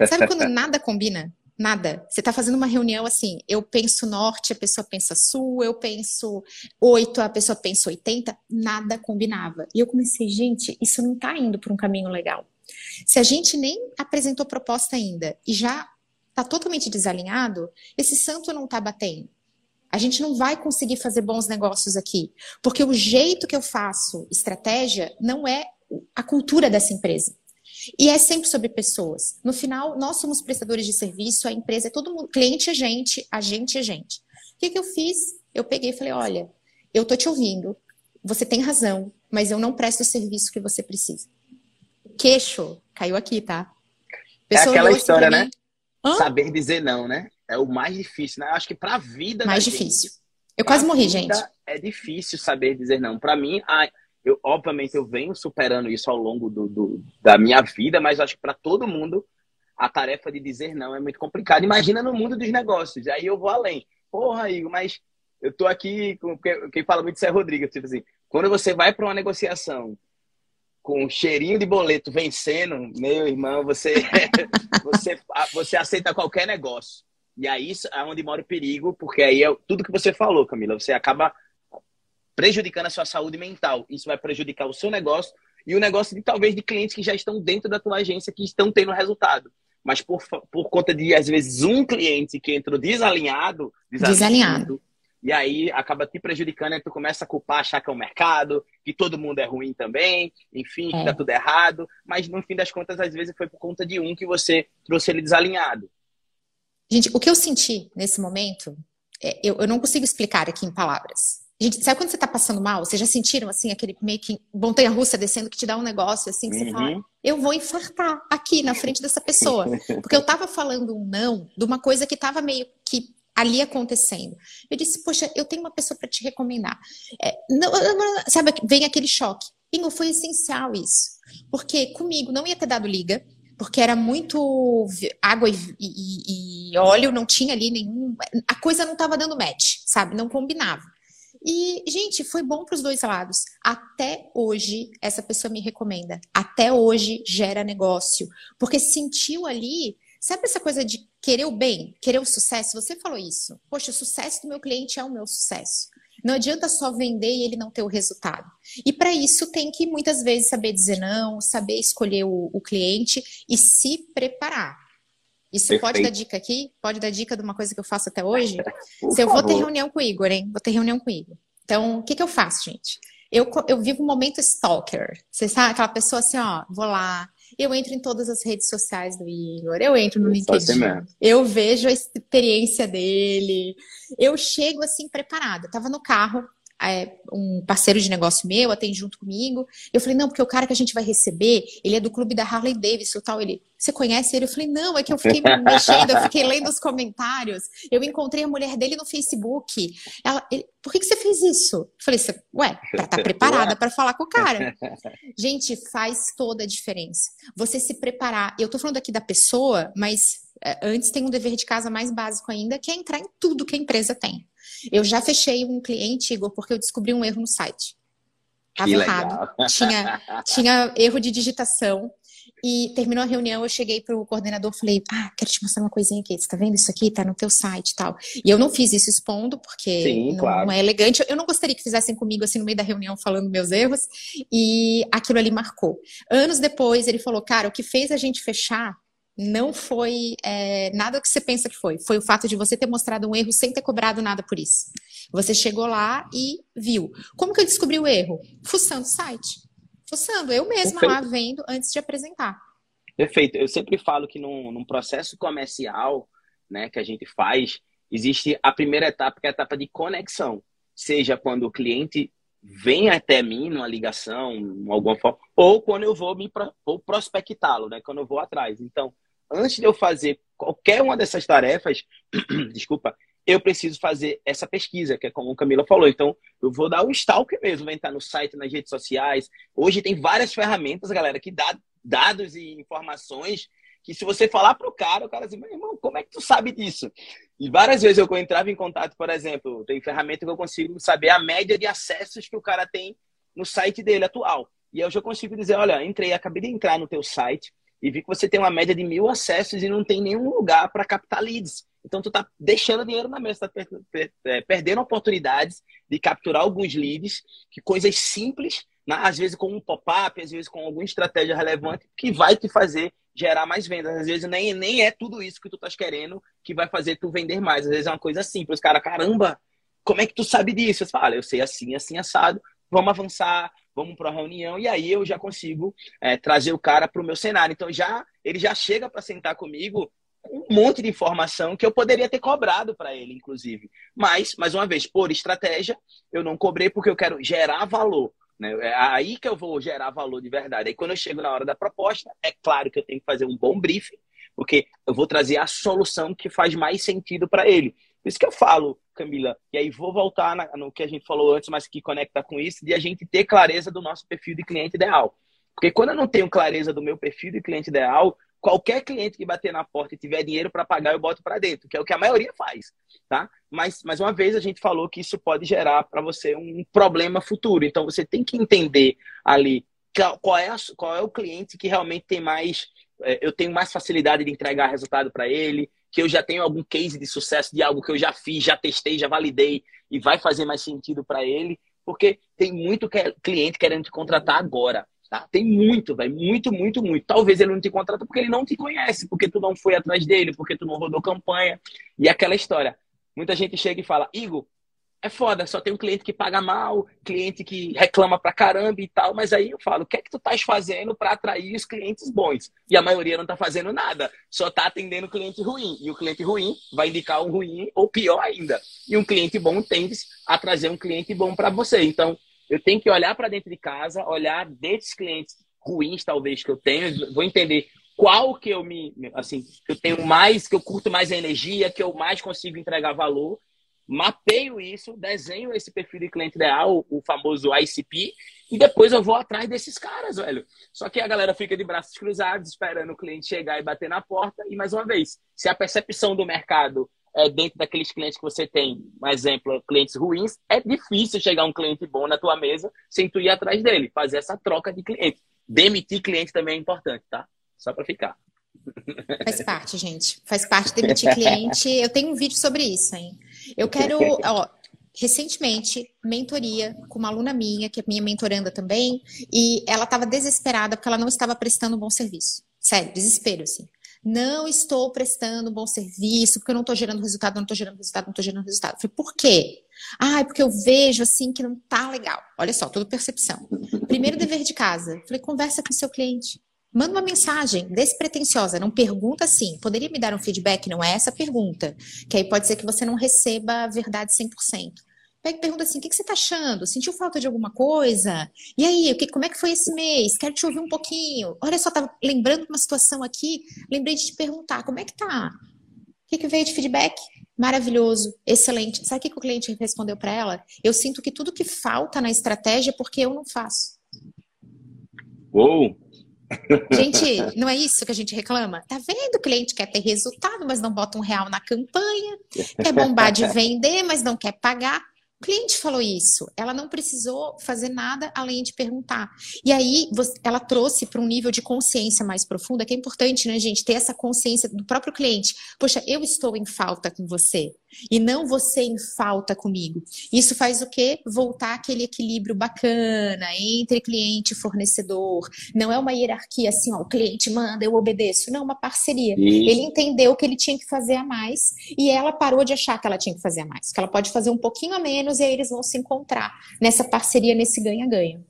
Sabe quando nada combina? Nada. Você está fazendo uma reunião assim, eu penso norte, a pessoa pensa sul, eu penso oito, a pessoa pensa oitenta, nada combinava. E eu comecei, gente, isso não está indo para um caminho legal. Se a gente nem apresentou proposta ainda e já está totalmente desalinhado, esse santo não está batendo. A gente não vai conseguir fazer bons negócios aqui, porque o jeito que eu faço estratégia não é a cultura dessa empresa. E é sempre sobre pessoas. No final, nós somos prestadores de serviço, a empresa é todo mundo, cliente é gente, a gente é gente. O que, que eu fiz? Eu peguei e falei: olha, eu tô te ouvindo, você tem razão, mas eu não presto o serviço que você precisa. Queixo caiu aqui, tá? É Pessoa é aquela história, né? Hã? Saber dizer não, né? É o mais difícil, né? Acho que pra vida. Mais difícil. Gente, eu quase morri, gente. É difícil saber dizer não. Para mim, a, eu, obviamente, eu venho superando isso ao longo do, do da minha vida, mas acho que para todo mundo a tarefa de dizer não é muito complicada. Imagina no mundo dos negócios. Aí eu vou além. Porra, Igor, mas eu tô aqui com quem fala muito isso é Rodrigo, tipo assim, quando você vai para uma negociação com um cheirinho de boleto vencendo, meu irmão, você você você aceita qualquer negócio. E aí é onde mora o perigo, porque aí é tudo que você falou, Camila, você acaba prejudicando a sua saúde mental. Isso vai prejudicar o seu negócio e o negócio de talvez de clientes que já estão dentro da tua agência que estão tendo resultado. Mas por, por conta de, às vezes, um cliente que entrou desalinhado, desalinhado, desalinhado. e aí acaba te prejudicando, aí tu começa a culpar, achar que é o mercado, que todo mundo é ruim também, enfim, é. que tá tudo errado. Mas no fim das contas, às vezes foi por conta de um que você trouxe ele desalinhado. Gente, o que eu senti nesse momento, é, eu, eu não consigo explicar aqui em palavras. Gente, sabe quando você tá passando mal? Vocês já sentiram, assim, aquele meio que montanha-russa descendo que te dá um negócio, assim, que uhum. você fala, uhum. eu vou infartar aqui na frente dessa pessoa. Porque eu tava falando um não de uma coisa que tava meio que ali acontecendo. Eu disse, poxa, eu tenho uma pessoa para te recomendar. É, não, não, sabe, vem aquele choque. Ingo, foi essencial isso. Porque comigo não ia ter dado liga, porque era muito água e, e, e óleo, não tinha ali nenhum. A coisa não estava dando match, sabe? Não combinava. E, gente, foi bom para os dois lados. Até hoje, essa pessoa me recomenda. Até hoje gera negócio. Porque sentiu ali, sabe essa coisa de querer o bem, querer o sucesso? Você falou isso. Poxa, o sucesso do meu cliente é o meu sucesso. Não adianta só vender e ele não ter o resultado. E para isso tem que muitas vezes saber dizer não, saber escolher o, o cliente e se preparar. Isso Perfeito. pode dar dica aqui? Pode dar dica de uma coisa que eu faço até hoje? Se eu vou ter reunião com o Igor, hein? Vou ter reunião com o Igor. Então, o que, que eu faço, gente? Eu, eu vivo um momento stalker. Você sabe, aquela pessoa assim, ó, vou lá, eu entro em todas as redes sociais do Igor, eu entro no LinkedIn, eu vejo a experiência dele, eu chego assim preparada. Eu tava no carro, é, um parceiro de negócio meu atende junto comigo. Eu falei, não, porque o cara que a gente vai receber, ele é do clube da Harley Davidson tal. Ele, você conhece ele? Eu falei, não, é que eu fiquei mexendo, eu fiquei lendo os comentários. Eu encontrei a mulher dele no Facebook. Ela, ele, por que, que você fez isso? Eu falei, ué, pra estar tá preparada para falar com o cara. Gente, faz toda a diferença. Você se preparar. Eu tô falando aqui da pessoa, mas é, antes tem um dever de casa mais básico ainda, que é entrar em tudo que a empresa tem. Eu já fechei um cliente, Igor, porque eu descobri um erro no site. Estava errado. Tinha, tinha erro de digitação. E terminou a reunião, eu cheguei pro coordenador, falei, ah, quero te mostrar uma coisinha aqui, você tá vendo isso aqui? Tá no teu site e tal. E eu não fiz isso expondo, porque Sim, não, claro. não, é elegante. Eu não gostaria que fizessem comigo, assim, no meio da reunião, falando meus erros. E aquilo ali marcou. Anos depois, ele falou, cara, o que fez a gente fechar não foi é, nada que você pensa que foi. Foi o fato de você ter mostrado um erro sem ter cobrado nada por isso. Você chegou lá e viu. Como que eu descobri o erro? Fuçando o site. Fuçando, eu mesma Perfeito. lá vendo antes de apresentar. Perfeito. Eu sempre falo que num, num, processo comercial né, que a gente faz, existe a primeira etapa, que é a etapa de conexão. Seja quando o cliente vem até mim numa ligação, alguma forma, ou quando eu vou me vou prospectá-lo, né? Quando eu vou atrás. Então, antes de eu fazer qualquer uma dessas tarefas, desculpa, eu preciso fazer essa pesquisa, que é como a Camila falou. Então, eu vou dar um stalk mesmo, vou entrar no site, nas redes sociais. Hoje tem várias ferramentas, galera, que dá dados e informações que se você falar pro cara, o cara diz, meu irmão, como é que tu sabe disso? E várias vezes eu entrava em contato, por exemplo, tem ferramenta que eu consigo saber a média de acessos que o cara tem no site dele atual. E eu já consigo dizer, olha, entrei, acabei de entrar no teu site e vi que você tem uma média de mil acessos e não tem nenhum lugar para captar leads. Então tu tá deixando dinheiro na mesa, tá é, perdendo oportunidades de capturar alguns leads, que coisas simples às vezes com um pop-up, às vezes com alguma estratégia relevante que vai te fazer gerar mais vendas. Às vezes nem, nem é tudo isso que tu estás querendo que vai fazer tu vender mais. Às vezes é uma coisa simples. Cara, caramba, como é que tu sabe disso? Você fala, eu sei assim, assim, assado. Vamos avançar, vamos para uma reunião e aí eu já consigo é, trazer o cara para o meu cenário. Então já ele já chega para sentar comigo um monte de informação que eu poderia ter cobrado para ele, inclusive. Mas, mais uma vez, por estratégia, eu não cobrei porque eu quero gerar valor. Né? É aí que eu vou gerar valor de verdade. Aí quando eu chego na hora da proposta, é claro que eu tenho que fazer um bom briefing, porque eu vou trazer a solução que faz mais sentido para ele. Por isso que eu falo, Camila, e aí vou voltar no que a gente falou antes, mas que conecta com isso, de a gente ter clareza do nosso perfil de cliente ideal. Porque quando eu não tenho clareza do meu perfil de cliente ideal, qualquer cliente que bater na porta e tiver dinheiro para pagar, eu boto para dentro, que é o que a maioria faz, tá? Mas, mais uma vez, a gente falou que isso pode gerar para você um problema futuro. Então, você tem que entender ali qual é, a, qual é o cliente que realmente tem mais, é, eu tenho mais facilidade de entregar resultado para ele, que eu já tenho algum case de sucesso de algo que eu já fiz, já testei, já validei e vai fazer mais sentido para ele, porque tem muito cliente querendo te contratar agora. Tá? Tem muito, velho. Muito, muito, muito. Talvez ele não te contrata porque ele não te conhece, porque tu não foi atrás dele, porque tu não rodou campanha. E aquela história. Muita gente chega e fala, Igor, é foda, só tem um cliente que paga mal, cliente que reclama pra caramba e tal, mas aí eu falo, o que é que tu estás fazendo para atrair os clientes bons? E a maioria não tá fazendo nada, só tá atendendo cliente ruim. E o cliente ruim vai indicar um ruim ou pior ainda. E um cliente bom tende a trazer um cliente bom para você. Então, eu tenho que olhar para dentro de casa, olhar desses clientes ruins talvez que eu tenho, vou entender qual que eu me, assim, eu tenho mais, que eu curto mais a energia, que eu mais consigo entregar valor mapeio isso, desenho esse perfil de cliente ideal, o famoso ICP, e depois eu vou atrás desses caras, velho. Só que a galera fica de braços cruzados, esperando o cliente chegar e bater na porta. E mais uma vez, se a percepção do mercado é dentro daqueles clientes que você tem, um exemplo, clientes ruins, é difícil chegar um cliente bom na tua mesa sem tu ir atrás dele, fazer essa troca de cliente. Demitir cliente também é importante, tá? Só para ficar. Faz parte, gente. Faz parte demitir cliente. Eu tenho um vídeo sobre isso, hein? Eu quero, ó, recentemente, mentoria com uma aluna minha, que é minha mentoranda também, e ela estava desesperada porque ela não estava prestando um bom serviço. Sério, desespero, assim. Não estou prestando um bom serviço, porque eu não estou gerando resultado, não estou gerando resultado, não estou gerando resultado. Eu falei, por quê? Ah, é porque eu vejo assim que não tá legal. Olha só, tudo percepção. Primeiro dever de casa. Eu falei, conversa com seu cliente. Manda uma mensagem despretensiosa, não pergunta assim. Poderia me dar um feedback? Não é essa a pergunta. Que aí pode ser que você não receba a verdade 100%. Pega e pergunta assim: o que, você está achando? Sentiu falta de alguma coisa? E aí, o que, como é que foi esse mês? Quero te ouvir um pouquinho. Olha só, estava lembrando uma situação aqui, lembrei de te perguntar: como é que tá? O que, que veio de feedback? Maravilhoso, excelente. Sabe o que, que o cliente respondeu para ela? Eu sinto que tudo que falta na estratégia é porque eu não faço. Uou! Gente, não é isso que a gente reclama? Tá vendo? O cliente quer ter resultado, mas não bota um real na campanha, quer bombar de vender, mas não quer pagar. O cliente falou isso. Ela não precisou fazer nada além de perguntar. E aí ela trouxe para um nível de consciência mais profunda, que é importante, né, gente, ter essa consciência do próprio cliente. Poxa, eu estou em falta com você e não você em falta comigo. Isso faz o quê? Voltar aquele equilíbrio bacana entre cliente e fornecedor. Não é uma hierarquia assim, ó, o cliente manda, eu obedeço. Não, é uma parceria. Isso. Ele entendeu que ele tinha que fazer a mais e ela parou de achar que ela tinha que fazer a mais, que ela pode fazer um pouquinho a menos e aí eles vão se encontrar nessa parceria, nesse ganha-ganha.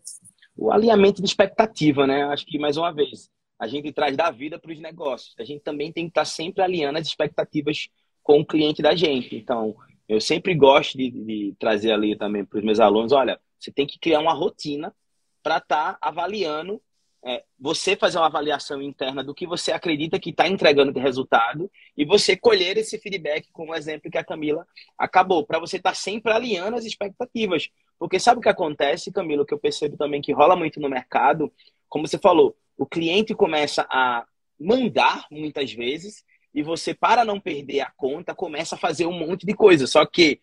O alinhamento de expectativa, né? Acho que mais uma vez, a gente traz da vida para os negócios. A gente também tem que estar sempre alinhando as expectativas com o cliente da gente. Então, eu sempre gosto de, de trazer ali também para os meus alunos, olha, você tem que criar uma rotina para estar tá avaliando, é, você fazer uma avaliação interna do que você acredita que está entregando de resultado e você colher esse feedback com o exemplo que a Camila acabou, para você estar tá sempre alinhando as expectativas. Porque sabe o que acontece, Camila, que eu percebo também que rola muito no mercado, como você falou, o cliente começa a mandar muitas vezes e você, para não perder a conta, começa a fazer um monte de coisa. Só que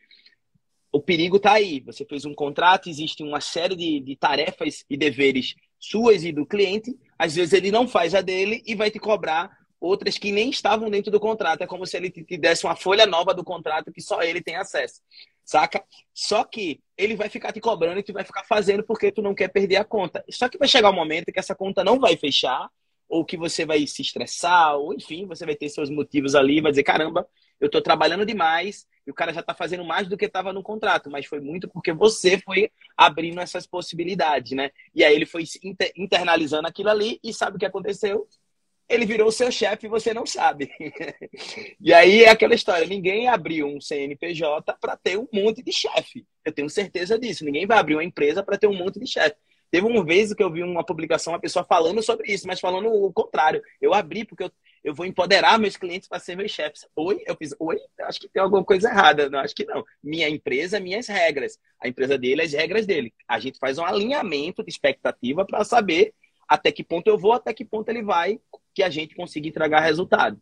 o perigo está aí. Você fez um contrato, existe uma série de, de tarefas e deveres suas e do cliente. Às vezes ele não faz a dele e vai te cobrar outras que nem estavam dentro do contrato. É como se ele te desse uma folha nova do contrato que só ele tem acesso. Saca? Só que ele vai ficar te cobrando e tu vai ficar fazendo porque tu não quer perder a conta. Só que vai chegar um momento que essa conta não vai fechar, ou que você vai se estressar, ou enfim, você vai ter seus motivos ali, vai dizer, caramba, eu estou trabalhando demais, e o cara já está fazendo mais do que estava no contrato, mas foi muito porque você foi abrindo essas possibilidades, né? E aí ele foi internalizando aquilo ali e sabe o que aconteceu? Ele virou seu chefe e você não sabe. e aí é aquela história: ninguém abriu um CNPJ para ter um monte de chefe. Eu tenho certeza disso. Ninguém vai abrir uma empresa para ter um monte de chefe. Teve uma vez que eu vi uma publicação, uma pessoa falando sobre isso, mas falando o contrário. Eu abri porque eu, eu vou empoderar meus clientes para ser meus chefes. Oi, eu fiz, oi, acho que tem alguma coisa errada. Não, acho que não. Minha empresa, minhas regras. A empresa dele, as regras dele. A gente faz um alinhamento de expectativa para saber até que ponto eu vou, até que ponto ele vai, que a gente consiga entregar resultado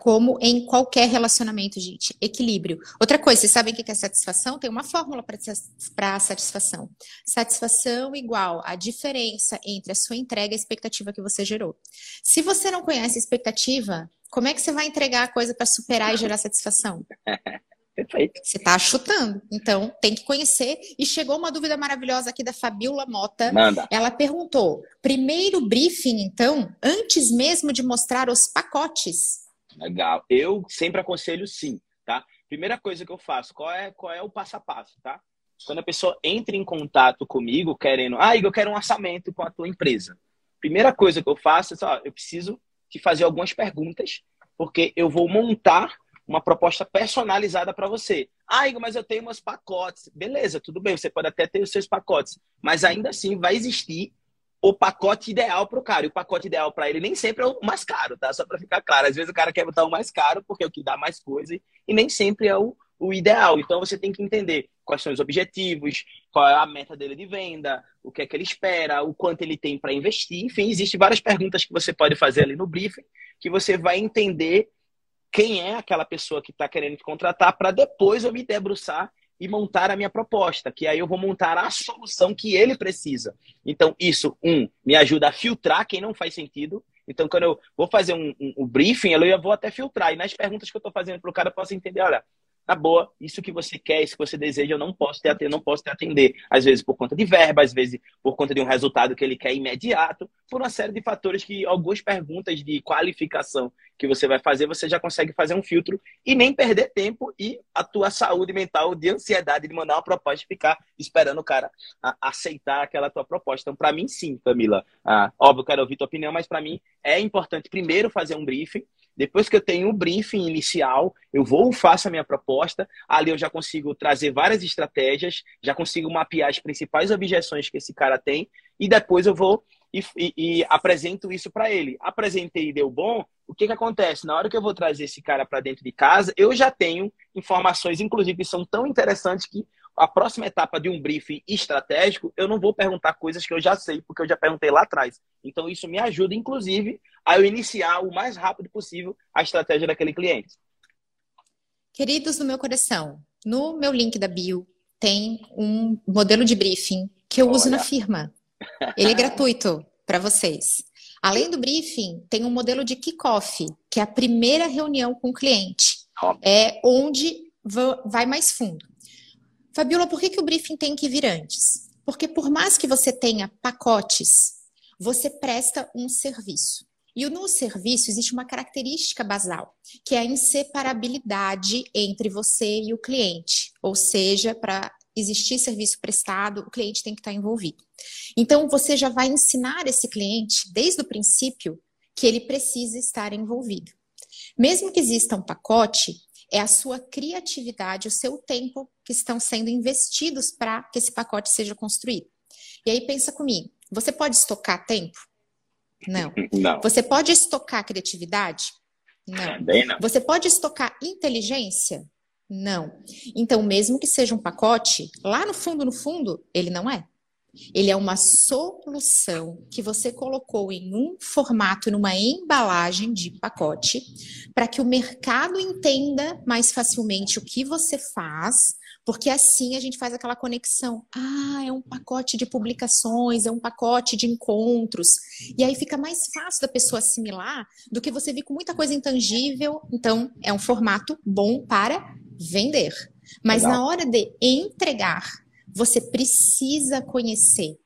como em qualquer relacionamento, gente. Equilíbrio. Outra coisa, vocês sabem o que é satisfação? Tem uma fórmula para satisfação. Satisfação igual a diferença entre a sua entrega e a expectativa que você gerou. Se você não conhece a expectativa, como é que você vai entregar a coisa para superar e gerar satisfação? Perfeito. Você está chutando. Então, tem que conhecer. E chegou uma dúvida maravilhosa aqui da Fabiola Mota. Manda. Ela perguntou: primeiro briefing, então, antes mesmo de mostrar os pacotes? Legal. Eu sempre aconselho sim, tá? Primeira coisa que eu faço, qual é, qual é o passo a passo, tá? Quando a pessoa entra em contato comigo querendo, ah, eu quero um orçamento com a tua empresa. Primeira coisa que eu faço é, só, eu preciso te fazer algumas perguntas, porque eu vou montar uma proposta personalizada para você. Ah, Igor, mas eu tenho meus pacotes. Beleza, tudo bem, você pode até ter os seus pacotes, mas ainda assim vai existir o pacote ideal para o cara. E o pacote ideal para ele nem sempre é o mais caro, tá? Só para ficar claro. Às vezes o cara quer botar o mais caro porque é o que dá mais coisa e nem sempre é o, o ideal. Então você tem que entender quais são os objetivos, qual é a meta dele de venda, o que é que ele espera, o quanto ele tem para investir. Enfim, existem várias perguntas que você pode fazer ali no briefing que você vai entender quem é aquela pessoa que está querendo te contratar para depois eu me debruçar e montar a minha proposta, que aí eu vou montar a solução que ele precisa. Então, isso, um, me ajuda a filtrar quem não faz sentido. Então, quando eu vou fazer um, um, um briefing, eu vou até filtrar. E nas perguntas que eu estou fazendo para o cara, eu posso entender, olha, tá boa, isso que você quer, isso que você deseja, eu não posso te atender, não posso te atender. Às vezes por conta de verba, às vezes por conta de um resultado que ele quer imediato, por uma série de fatores que algumas perguntas de qualificação que você vai fazer, você já consegue fazer um filtro e nem perder tempo e a tua saúde mental de ansiedade de mandar uma proposta e ficar esperando o cara aceitar aquela tua proposta. Então, para mim, sim, Camila. Ah, óbvio, quero ouvir tua opinião, mas para mim é importante primeiro fazer um briefing, depois que eu tenho o briefing inicial, eu vou, faço a minha proposta, ali eu já consigo trazer várias estratégias, já consigo mapear as principais objeções que esse cara tem, e depois eu vou e, e, e apresento isso para ele. Apresentei e deu bom, o que, que acontece? Na hora que eu vou trazer esse cara para dentro de casa, eu já tenho informações, inclusive, que são tão interessantes que a próxima etapa de um briefing estratégico, eu não vou perguntar coisas que eu já sei, porque eu já perguntei lá atrás. Então, isso me ajuda, inclusive, a eu iniciar o mais rápido possível a estratégia daquele cliente. Queridos do meu coração, no meu link da bio tem um modelo de briefing que eu Olha. uso na firma. Ele é gratuito para vocês. Além do briefing, tem um modelo de kickoff, que é a primeira reunião com o cliente. É onde vai mais fundo. Fabiola, por que, que o briefing tem que vir antes? Porque por mais que você tenha pacotes, você presta um serviço. E no serviço existe uma característica basal, que é a inseparabilidade entre você e o cliente. Ou seja, para existir serviço prestado, o cliente tem que estar envolvido. Então, você já vai ensinar esse cliente, desde o princípio, que ele precisa estar envolvido. Mesmo que exista um pacote, é a sua criatividade, o seu tempo que estão sendo investidos para que esse pacote seja construído. E aí pensa comigo, você pode estocar tempo? Não. Não. Você pode estocar criatividade? Não. Bem não. Você pode estocar inteligência? Não. Então, mesmo que seja um pacote, lá no fundo, no fundo, ele não é. Ele é uma solução que você colocou em um formato, numa embalagem de pacote, para que o mercado entenda mais facilmente o que você faz, porque assim a gente faz aquela conexão. Ah, é um pacote de publicações, é um pacote de encontros. E aí fica mais fácil da pessoa assimilar do que você vir com muita coisa intangível. Então, é um formato bom para vender. Mas Legal. na hora de entregar, você precisa conhecer.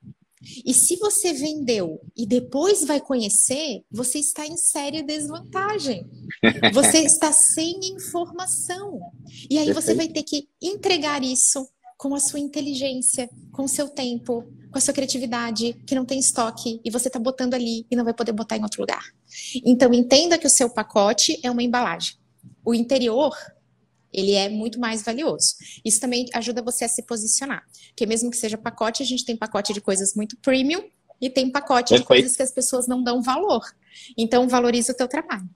E se você vendeu e depois vai conhecer, você está em séria desvantagem. Você está sem informação. E aí você vai ter que entregar isso com a sua inteligência, com o seu tempo, com a sua criatividade, que não tem estoque e você está botando ali e não vai poder botar em outro lugar. Então entenda que o seu pacote é uma embalagem. O interior ele é muito mais valioso. Isso também ajuda você a se posicionar. Porque mesmo que seja pacote, a gente tem pacote de coisas muito premium e tem pacote Perfeito. de coisas que as pessoas não dão valor. Então, valoriza o teu trabalho.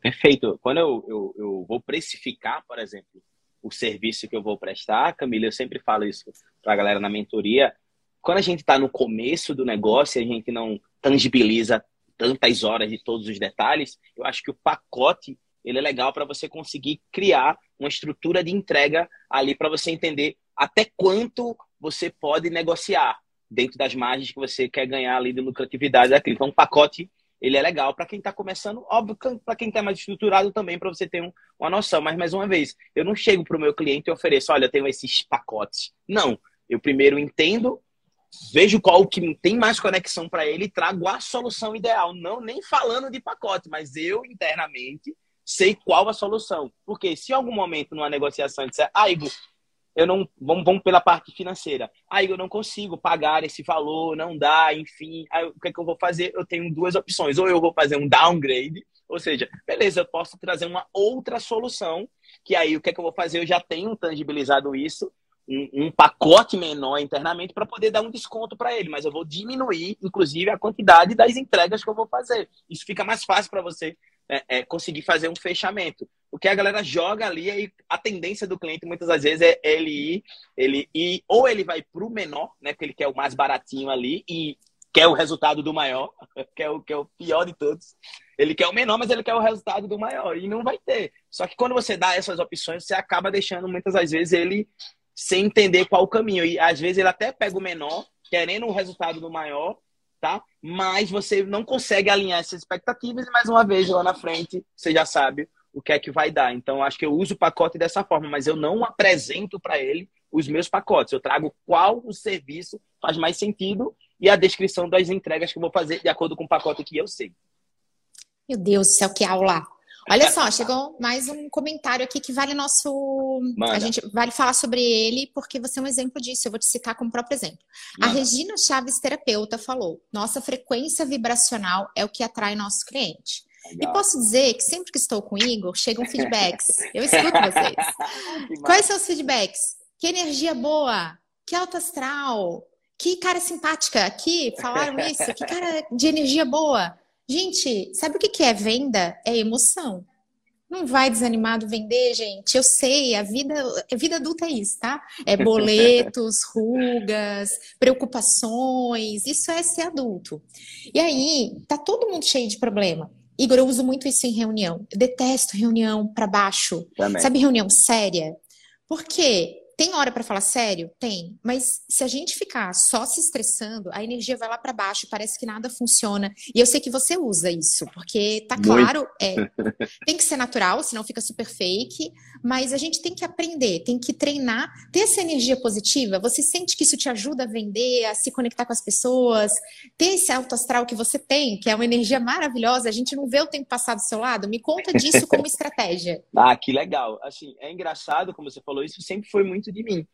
Perfeito. Quando eu, eu, eu vou precificar, por exemplo, o serviço que eu vou prestar, Camila, eu sempre falo isso para a galera na mentoria. Quando a gente está no começo do negócio e a gente não tangibiliza tantas horas de todos os detalhes, eu acho que o pacote ele é legal para você conseguir criar uma estrutura de entrega ali para você entender até quanto você pode negociar dentro das margens que você quer ganhar ali de lucratividade daquilo. Então, um pacote ele é legal para quem está começando, óbvio, para quem está mais estruturado também, para você ter um, uma noção. Mas, mais uma vez, eu não chego para o meu cliente e ofereço, olha, eu tenho esses pacotes. Não. Eu primeiro entendo, vejo qual que tem mais conexão para ele e trago a solução ideal. Não nem falando de pacote, mas eu internamente sei qual a solução. Porque se em algum momento numa negociação disser, ah, Igor, eu não. Vamos, vamos pela parte financeira. Ah, Igor, eu não consigo pagar esse valor, não dá, enfim. Aí, o que é que eu vou fazer? Eu tenho duas opções. Ou eu vou fazer um downgrade, ou seja, beleza, eu posso trazer uma outra solução, que aí o que é que eu vou fazer? Eu já tenho tangibilizado isso, um, um pacote menor internamente para poder dar um desconto para ele, mas eu vou diminuir, inclusive, a quantidade das entregas que eu vou fazer. Isso fica mais fácil para você é, é, conseguir fazer um fechamento. O que a galera joga ali, aí a tendência do cliente muitas das vezes é ele ir, ele ir, ou ele vai para o menor, né? Porque ele quer o mais baratinho ali e quer o resultado do maior, que é o, que é o pior de todos. Ele quer o menor, mas ele quer o resultado do maior. E não vai ter. Só que quando você dá essas opções, você acaba deixando muitas das vezes ele sem entender qual o caminho. E às vezes ele até pega o menor, querendo o resultado do maior, tá? Mas você não consegue alinhar essas expectativas e mais uma vez lá na frente você já sabe o que é que vai dar. Então acho que eu uso o pacote dessa forma, mas eu não apresento para ele os meus pacotes. Eu trago qual o serviço faz mais sentido e a descrição das entregas que eu vou fazer de acordo com o pacote que eu sei. Meu Deus do céu, que aula! Olha só, chegou mais um comentário aqui que vale nosso. Manda. A gente vale falar sobre ele, porque você é um exemplo disso. Eu vou te citar como próprio exemplo. Manda. A Regina Chaves, terapeuta, falou: nossa frequência vibracional é o que atrai nosso cliente. Legal. E posso dizer que sempre que estou com o Igor, chegam feedbacks. Eu escuto vocês. Quais são os feedbacks? Que energia boa! Que alto astral! Que cara simpática! Aqui falaram isso, que cara de energia boa! Gente, sabe o que é venda? É emoção. Não vai desanimado vender, gente. Eu sei, a vida, a vida adulta é isso, tá? É boletos, rugas, preocupações. Isso é ser adulto. E aí, tá todo mundo cheio de problema. Igor, eu uso muito isso em reunião. Eu detesto reunião para baixo. Também. Sabe reunião séria? Por quê? Tem hora para falar sério? Tem. Mas se a gente ficar só se estressando, a energia vai lá para baixo, parece que nada funciona. E eu sei que você usa isso, porque tá claro, é, tem que ser natural, senão fica super fake. Mas a gente tem que aprender, tem que treinar, ter essa energia positiva. Você sente que isso te ajuda a vender, a se conectar com as pessoas, ter esse alto astral que você tem, que é uma energia maravilhosa. A gente não vê o tempo passar do seu lado. Me conta disso como estratégia. ah, que legal. Assim, é engraçado, como você falou, isso sempre foi muito de mim.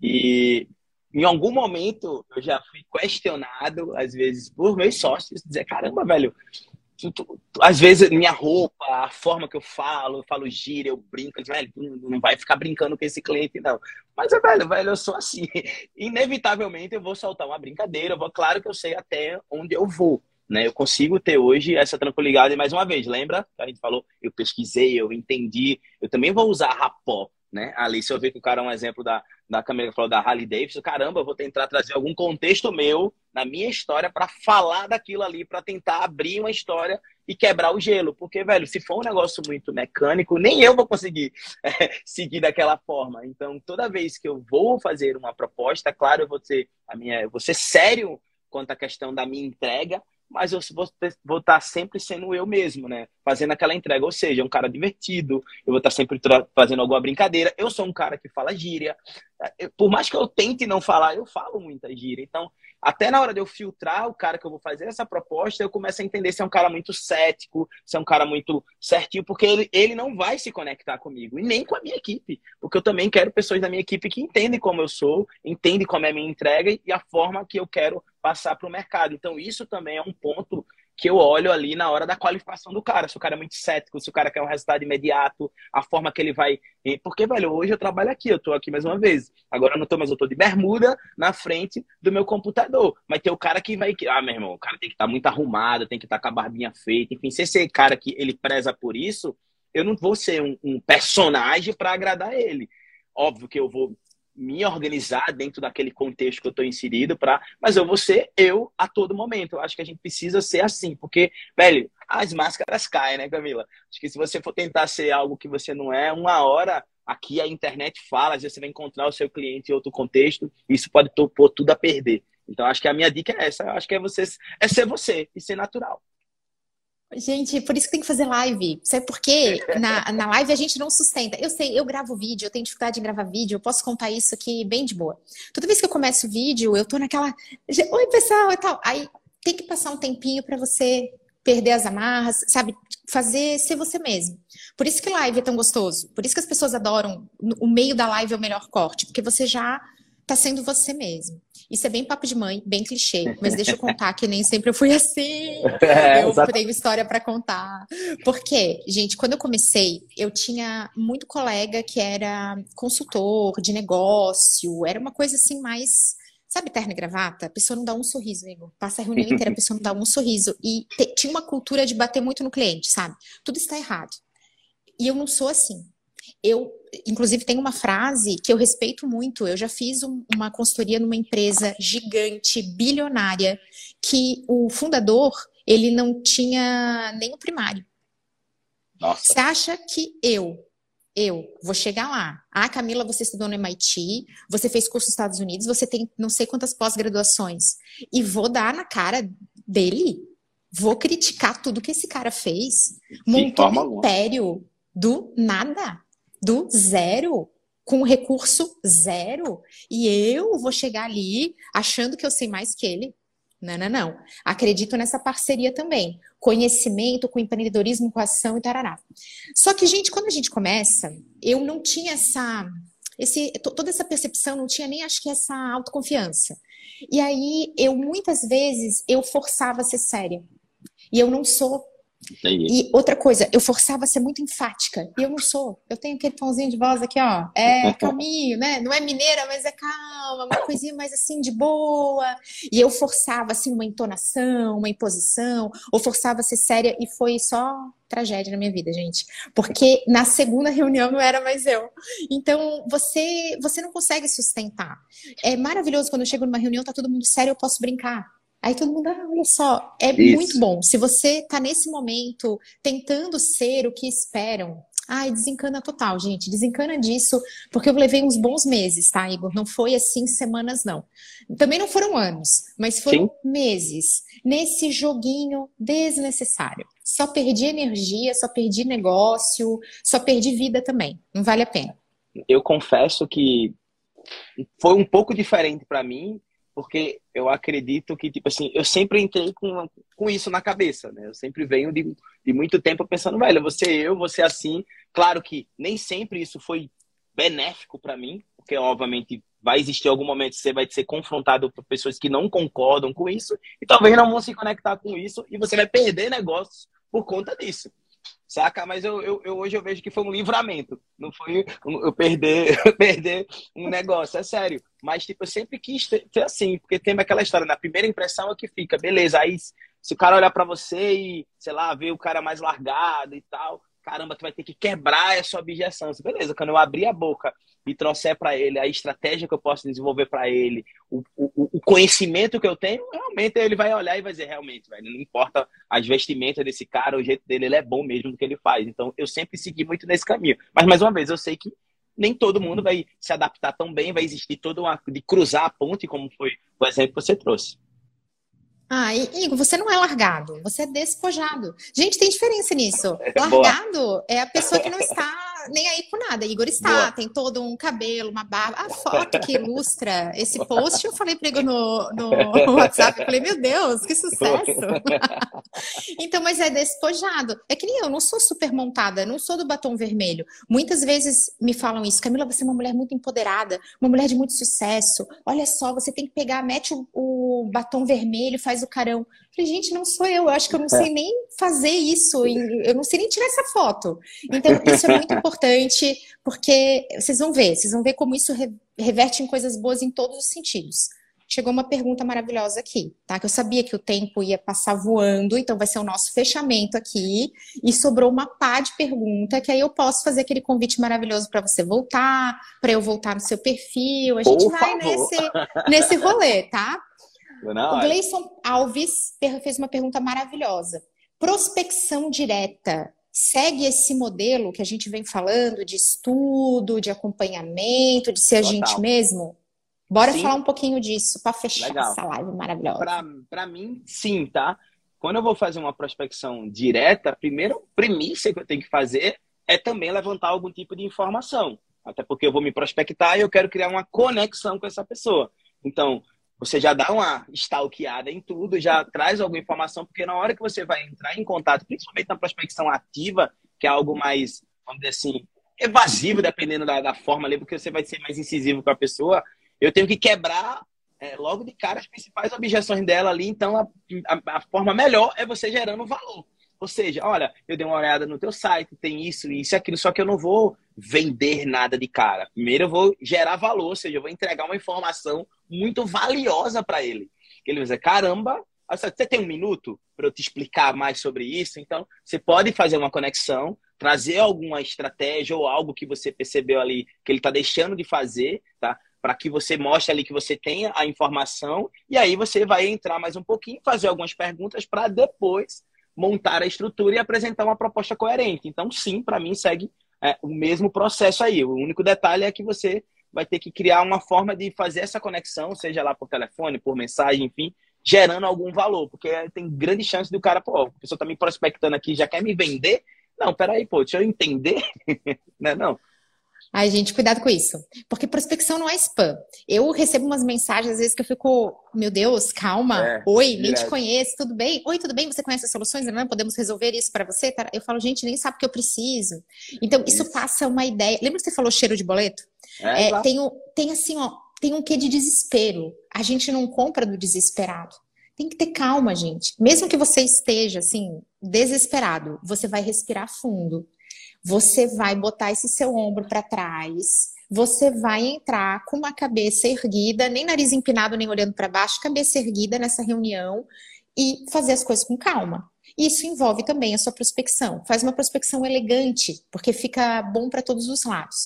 E em algum momento eu já fui questionado, às vezes, por meus sócios, dizer, caramba, velho, às vezes minha roupa, a forma que eu falo, eu falo gira, eu brinco, eu digo, velho, não vai ficar brincando com esse cliente, não. Mas, velho, velho, eu sou assim. Inevitavelmente eu vou soltar uma brincadeira, eu vou, claro que eu sei até onde eu vou. Né, eu consigo ter hoje essa tranquilidade mais uma vez. Lembra? A gente falou, eu pesquisei, eu entendi. Eu também vou usar rapó né? Ali, se eu ver que o cara é um exemplo da, da Camila que falou da Harley Davidson, caramba, eu vou tentar trazer algum contexto meu na minha história para falar daquilo ali, para tentar abrir uma história e quebrar o gelo. Porque, velho, se for um negócio muito mecânico, nem eu vou conseguir é, seguir daquela forma. Então, toda vez que eu vou fazer uma proposta, claro, eu vou ser, a minha, eu vou ser sério quanto à questão da minha entrega, mas eu vou, vou estar sempre sendo eu mesmo, né? Fazendo aquela entrega. Ou seja, um cara divertido, eu vou estar sempre fazendo alguma brincadeira. Eu sou um cara que fala gíria. Por mais que eu tente não falar, eu falo muita gíria. Então, até na hora de eu filtrar o cara que eu vou fazer essa proposta, eu começo a entender se é um cara muito cético, se é um cara muito certinho, porque ele, ele não vai se conectar comigo e nem com a minha equipe, porque eu também quero pessoas da minha equipe que entendem como eu sou, entendem como é a minha entrega e a forma que eu quero passar para o mercado. Então, isso também é um ponto que eu olho ali na hora da qualificação do cara. Se o cara é muito cético, se o cara quer um resultado imediato, a forma que ele vai. Porque, velho, hoje eu trabalho aqui, eu tô aqui mais uma vez. Agora eu não tô, mas eu tô de bermuda na frente do meu computador. Mas tem o cara que vai. Ah, meu irmão, o cara tem que estar tá muito arrumado, tem que estar tá com a barbinha feita. Enfim, se esse cara que ele preza por isso, eu não vou ser um, um personagem para agradar ele. Óbvio que eu vou me organizar dentro daquele contexto que eu estou inserido para, mas eu vou ser eu a todo momento. Eu acho que a gente precisa ser assim, porque, velho, as máscaras caem, né, Camila? Acho que se você for tentar ser algo que você não é, uma hora aqui a internet fala, às vezes você vai encontrar o seu cliente em outro contexto, e isso pode pôr tudo a perder. Então, acho que a minha dica é essa. Acho que é você é ser você e ser natural. Gente, por isso que tem que fazer live. Sabe por quê? Na, na live a gente não sustenta. Eu sei, eu gravo vídeo, eu tenho dificuldade em gravar vídeo, eu posso contar isso aqui bem de boa. Toda vez que eu começo o vídeo, eu tô naquela. Oi, pessoal, e tal. Aí tem que passar um tempinho para você perder as amarras, sabe? Fazer ser você mesmo. Por isso que live é tão gostoso. Por isso que as pessoas adoram. O meio da live é o melhor corte, porque você já tá sendo você mesmo. Isso é bem papo de mãe, bem clichê, mas deixa eu contar que nem sempre eu fui assim. É, eu tenho história para contar. Porque, gente, quando eu comecei, eu tinha muito colega que era consultor de negócio, era uma coisa assim mais Sabe terno e gravata? A pessoa não dá um sorriso, Igor. Passa a reunião inteira, a pessoa não dá um sorriso. E te, tinha uma cultura de bater muito no cliente, sabe? Tudo está errado. E eu não sou assim eu, inclusive, tenho uma frase que eu respeito muito. Eu já fiz um, uma consultoria numa empresa gigante, bilionária, que o fundador ele não tinha nem o primário. Nossa. Você acha que eu, eu vou chegar lá? Ah, Camila, você estudou no MIT, você fez curso nos Estados Unidos, você tem não sei quantas pós-graduações, e vou dar na cara dele? Vou criticar tudo que esse cara fez? Montou um império do nada do zero, com recurso zero, e eu vou chegar ali achando que eu sei mais que ele. Não, não, não. Acredito nessa parceria também. Conhecimento com empreendedorismo, com ação e tarará. Só que, gente, quando a gente começa, eu não tinha essa. Esse, toda essa percepção, não tinha nem acho que essa autoconfiança. E aí eu muitas vezes eu forçava a ser séria. E eu não sou e outra coisa, eu forçava a ser muito enfática. E eu não sou. Eu tenho aquele tomzinho de voz aqui, ó. É calminho, né? Não é mineira, mas é calma, uma coisinha mais assim de boa. E eu forçava assim uma entonação, uma imposição, ou forçava a ser séria e foi só tragédia na minha vida, gente. Porque na segunda reunião não era mais eu. Então, você você não consegue sustentar. É maravilhoso quando eu chego numa reunião, tá todo mundo sério, eu posso brincar. Aí todo mundo, ah, olha só, é Isso. muito bom. Se você está nesse momento tentando ser o que esperam, ai, desencana total, gente. Desencana disso, porque eu levei uns bons meses, tá, Igor? Não foi assim semanas, não. Também não foram anos, mas foram Sim. meses nesse joguinho desnecessário. Só perdi energia, só perdi negócio, só perdi vida também. Não vale a pena. Eu confesso que foi um pouco diferente para mim porque eu acredito que, tipo assim, eu sempre entrei com, com isso na cabeça, né? Eu sempre venho de, de muito tempo pensando, velho, você eu, você assim. Claro que nem sempre isso foi benéfico para mim, porque obviamente vai existir algum momento que você vai ser confrontado por pessoas que não concordam com isso e talvez não vão se conectar com isso e você vai perder negócios por conta disso saca? Mas eu, eu, eu, hoje eu vejo que foi um livramento, não foi eu perder, perder um negócio, é sério. Mas, tipo, eu sempre quis ter, ter assim, porque tem aquela história, na primeira impressão é que fica, beleza, aí se o cara olhar para você e, sei lá, ver o cara mais largado e tal, caramba, tu vai ter que quebrar essa objeção. Beleza, quando eu abrir a boca e trouxer para ele a estratégia que eu posso desenvolver para ele, o, o, o, conhecimento que eu tenho, realmente ele vai olhar e vai dizer, realmente, velho, não importa as vestimentas desse cara, o jeito dele, ele é bom mesmo no que ele faz. Então, eu sempre segui muito nesse caminho. Mas, mais uma vez, eu sei que nem todo mundo vai se adaptar tão bem, vai existir toda uma... de cruzar a ponte, como foi o exemplo que você trouxe. Ah, Igor, você não é largado, você é despojado. Gente, tem diferença nisso. É largado é a pessoa que não está nem aí com nada. Igor está, Boa. tem todo um cabelo, uma barba. A foto que ilustra esse post, eu falei para Igor no, no WhatsApp, eu falei, meu Deus, que sucesso! então, mas é despojado. É que nem eu, não sou super montada, não sou do batom vermelho. Muitas vezes me falam isso, Camila, você é uma mulher muito empoderada, uma mulher de muito sucesso. Olha só, você tem que pegar, mete o, o batom vermelho, faz o carão. Falei, gente, não sou eu, eu acho que eu não sei nem fazer isso, eu não sei nem tirar essa foto. Então, isso é muito importante, porque vocês vão ver, vocês vão ver como isso reverte em coisas boas em todos os sentidos. Chegou uma pergunta maravilhosa aqui, tá? Que eu sabia que o tempo ia passar voando, então vai ser o nosso fechamento aqui. E sobrou uma pá de pergunta, que aí eu posso fazer aquele convite maravilhoso para você voltar, para eu voltar no seu perfil. A gente Por vai nesse, nesse rolê, tá? O Gleison Alves fez uma pergunta maravilhosa. Prospecção direta segue esse modelo que a gente vem falando de estudo, de acompanhamento, de ser Total. a gente mesmo? Bora sim. falar um pouquinho disso para fechar Legal. essa live maravilhosa. Para mim, sim, tá? Quando eu vou fazer uma prospecção direta, a primeira premissa que eu tenho que fazer é também levantar algum tipo de informação. Até porque eu vou me prospectar e eu quero criar uma conexão com essa pessoa. Então, você já dá uma stalkeada em tudo, já traz alguma informação, porque na hora que você vai entrar em contato, principalmente na prospecção ativa, que é algo mais, vamos dizer assim, evasivo, dependendo da, da forma ali, porque você vai ser mais incisivo com a pessoa, eu tenho que quebrar é, logo de cara as principais objeções dela ali, então a, a, a forma melhor é você gerando valor. Ou seja, olha, eu dei uma olhada no teu site, tem isso, isso e aquilo, só que eu não vou vender nada de cara. Primeiro eu vou gerar valor, ou seja, eu vou entregar uma informação muito valiosa para ele. Ele vai dizer, caramba, você tem um minuto para eu te explicar mais sobre isso? Então, você pode fazer uma conexão, trazer alguma estratégia ou algo que você percebeu ali que ele está deixando de fazer, tá? Para que você mostre ali que você tenha a informação e aí você vai entrar mais um pouquinho, fazer algumas perguntas para depois montar a estrutura e apresentar uma proposta coerente. Então, sim, para mim segue é, o mesmo processo aí. O único detalhe é que você vai ter que criar uma forma de fazer essa conexão, seja lá por telefone, por mensagem, enfim, gerando algum valor, porque tem grande chance do cara, pô, a pessoa tá me prospectando aqui, já quer me vender? Não, peraí, pô, deixa eu entender, né? Não. Ai, gente, cuidado com isso. Porque prospecção não é spam. Eu recebo umas mensagens, às vezes, que eu fico, meu Deus, calma. É, Oi, nem te conheço, tudo bem? Oi, tudo bem? Você conhece as soluções? Não, podemos resolver isso para você? Eu falo, gente, nem sabe o que eu preciso. Então, isso, isso passa uma ideia. Lembra que você falou cheiro de boleto? É, é, tem, tem assim, ó, tem um quê de desespero. A gente não compra do desesperado. Tem que ter calma, gente. Mesmo que você esteja, assim, desesperado, você vai respirar fundo você vai botar esse seu ombro para trás, você vai entrar com uma cabeça erguida, nem nariz empinado, nem olhando para baixo, cabeça erguida nessa reunião e fazer as coisas com calma. Isso envolve também a sua prospecção. Faz uma prospecção elegante, porque fica bom para todos os lados.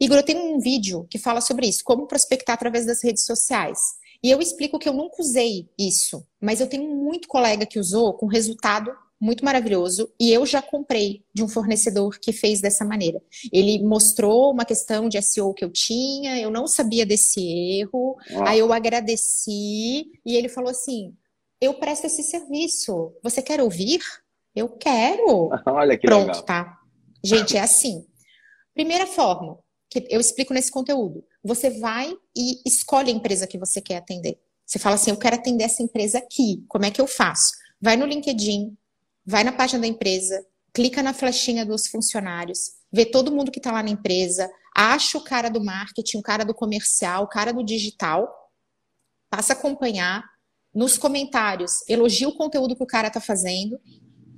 Igor, eu tenho um vídeo que fala sobre isso, como prospectar através das redes sociais. E eu explico que eu nunca usei isso, mas eu tenho muito colega que usou com resultado muito maravilhoso e eu já comprei de um fornecedor que fez dessa maneira. Ele mostrou uma questão de SEO que eu tinha, eu não sabia desse erro, aí eu agradeci e ele falou assim: "Eu presto esse serviço. Você quer ouvir?" Eu quero. Olha que Pronto, legal. tá? Gente, é assim. Primeira forma que eu explico nesse conteúdo. Você vai e escolhe a empresa que você quer atender. Você fala assim: "Eu quero atender essa empresa aqui. Como é que eu faço?" Vai no LinkedIn, vai na página da empresa, clica na flechinha dos funcionários, vê todo mundo que está lá na empresa, acha o cara do marketing, o cara do comercial, o cara do digital, passa a acompanhar. Nos comentários, elogia o conteúdo que o cara está fazendo,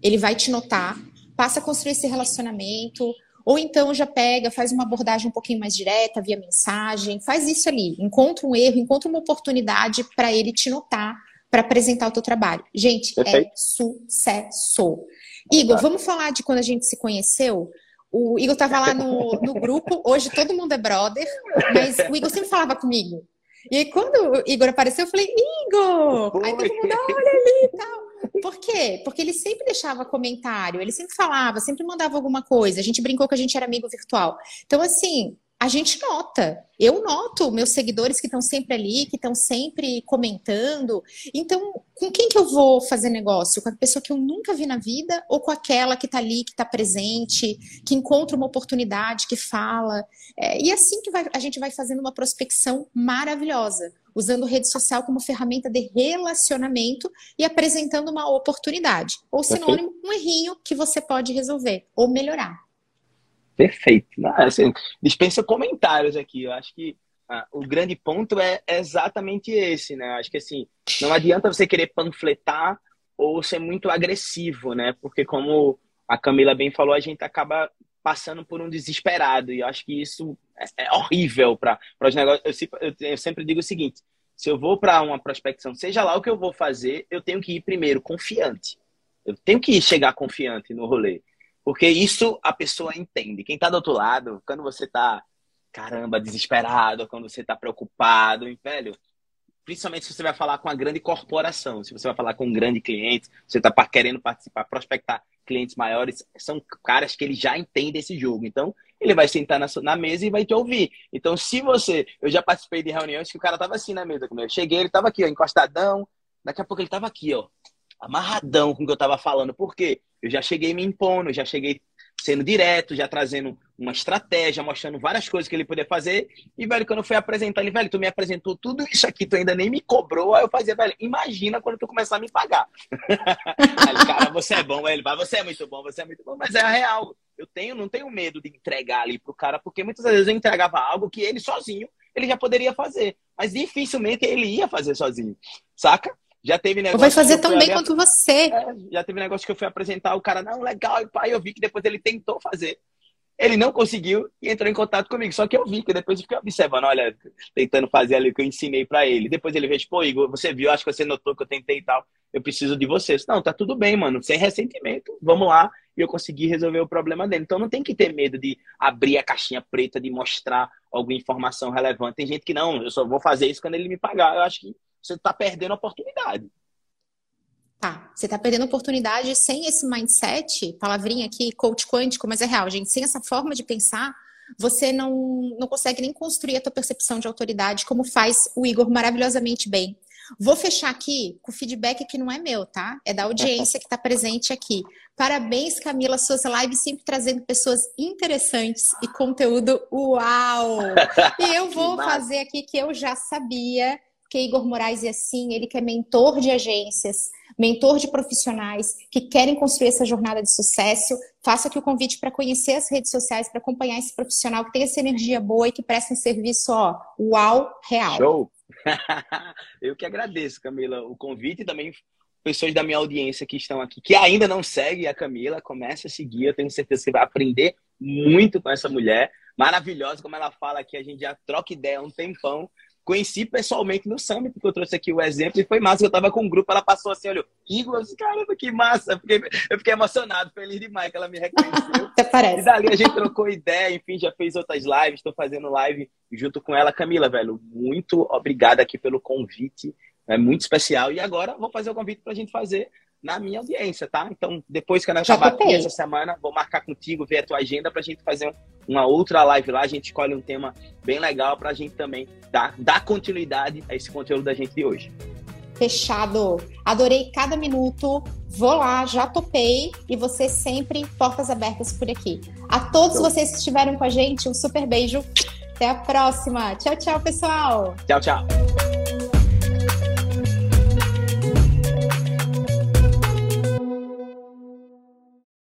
ele vai te notar, passa a construir esse relacionamento, ou então já pega, faz uma abordagem um pouquinho mais direta via mensagem, faz isso ali, encontra um erro, encontra uma oportunidade para ele te notar, para apresentar o teu trabalho. Gente, é Perfeito. é sucesso. Igor, vamos falar de quando a gente se conheceu? O Igor estava lá no, no grupo, hoje todo mundo é brother, mas o Igor sempre falava comigo. E aí, quando o Igor apareceu, eu falei, Igor! Oi. Aí todo mundo, olha ali e tal. Por quê? Porque ele sempre deixava comentário, ele sempre falava, sempre mandava alguma coisa. A gente brincou que a gente era amigo virtual. Então, assim, a gente nota. Eu noto meus seguidores que estão sempre ali, que estão sempre comentando. Então, com quem que eu vou fazer negócio? Com a pessoa que eu nunca vi na vida ou com aquela que está ali, que está presente, que encontra uma oportunidade, que fala? É, e assim que vai, a gente vai fazendo uma prospecção maravilhosa, usando rede social como ferramenta de relacionamento e apresentando uma oportunidade. Ou sinônimo, um errinho que você pode resolver ou melhorar. Perfeito. Não, assim, dispensa comentários aqui. Eu acho que ah, o grande ponto é exatamente esse, né? Eu acho que assim, não adianta você querer panfletar ou ser muito agressivo, né? Porque como a Camila bem falou, a gente acaba passando por um desesperado. E eu acho que isso é, é horrível para os negócios. Eu, eu, sempre digo o seguinte: se eu vou para uma prospecção, seja lá o que eu vou fazer, eu tenho que ir primeiro confiante. Eu tenho que chegar confiante no rolê. Porque isso a pessoa entende. Quem está do outro lado, quando você está, caramba, desesperado, quando você está preocupado, velho, principalmente se você vai falar com uma grande corporação, se você vai falar com um grande cliente, você está querendo participar, prospectar clientes maiores, são caras que ele já entende esse jogo. Então, ele vai sentar na, na, mesa e vai te ouvir. Então, se você. Eu já participei de reuniões que o cara tava assim na mesa comigo. Eu cheguei, ele tava aqui, ó, encostadão. Daqui a pouco ele tava aqui, ó, amarradão com o que eu tava falando. Por quê? Eu já cheguei me impondo, já cheguei sendo direto, já trazendo uma estratégia, mostrando várias coisas que ele podia fazer. E, velho, quando eu fui apresentar ele, velho, tu me apresentou tudo isso aqui, tu ainda nem me cobrou. Aí eu fazia, velho, imagina quando tu começar a me pagar. aí, cara, você é bom, ele vai, você é muito bom, você é muito bom, mas é a real. Eu tenho, não tenho medo de entregar ali pro cara, porque muitas vezes eu entregava algo que ele sozinho, ele já poderia fazer. Mas dificilmente ele ia fazer sozinho, saca? Já teve negócio. Vai fazer tão bem ali, quanto você. É, já teve negócio que eu fui apresentar, o cara, não, legal, e pai, eu vi que depois ele tentou fazer. Ele não conseguiu e entrou em contato comigo. Só que eu vi que depois eu fiquei observando, olha, tentando fazer ali o que eu ensinei para ele. Depois ele veio, pô, Igor, você viu, acho que você notou que eu tentei e tal. Eu preciso de vocês. Não, tá tudo bem, mano. Sem ressentimento, vamos lá. E eu consegui resolver o problema dele. Então não tem que ter medo de abrir a caixinha preta, de mostrar alguma informação relevante. Tem gente que não, eu só vou fazer isso quando ele me pagar. Eu acho que você está perdendo a oportunidade. Tá, você está perdendo a oportunidade sem esse mindset, palavrinha aqui, coach quântico, mas é real, gente. Sem essa forma de pensar, você não, não consegue nem construir a tua percepção de autoridade, como faz o Igor maravilhosamente bem. Vou fechar aqui com o feedback que não é meu, tá? É da audiência que está presente aqui. Parabéns, Camila, suas lives sempre trazendo pessoas interessantes e conteúdo uau! E eu vou fazer aqui que eu já sabia que Igor Moraes é assim, ele que é mentor de agências, mentor de profissionais que querem construir essa jornada de sucesso. Faça aqui o convite para conhecer as redes sociais, para acompanhar esse profissional que tem essa energia boa e que presta um serviço, ó, uau, real. Show! Eu que agradeço, Camila, o convite e também pessoas da minha audiência que estão aqui, que ainda não seguem a Camila, comece a seguir, eu tenho certeza que vai aprender muito com essa mulher, maravilhosa, como ela fala aqui, a gente já troca ideia há um tempão, conheci pessoalmente no Summit, que eu trouxe aqui o exemplo, e foi massa. Eu tava com um grupo, ela passou assim, olhou, Igor, eu disse, caramba, que massa. Eu fiquei, eu fiquei emocionado, feliz demais que ela me reconheceu. Até parece. E dali a gente trocou ideia, enfim, já fez outras lives, estou fazendo live junto com ela. Camila, velho, muito obrigada aqui pelo convite, é muito especial. E agora vou fazer o convite para a gente fazer na minha audiência, tá? Então, depois que eu acabar aqui essa semana, vou marcar contigo, ver a tua agenda pra gente fazer uma outra live lá. A gente escolhe um tema bem legal pra gente também dar, dar continuidade a esse conteúdo da gente de hoje. Fechado. Adorei cada minuto. Vou lá, já topei. E você sempre portas abertas por aqui. A todos então. vocês que estiveram com a gente, um super beijo. Até a próxima. Tchau, tchau, pessoal. Tchau, tchau.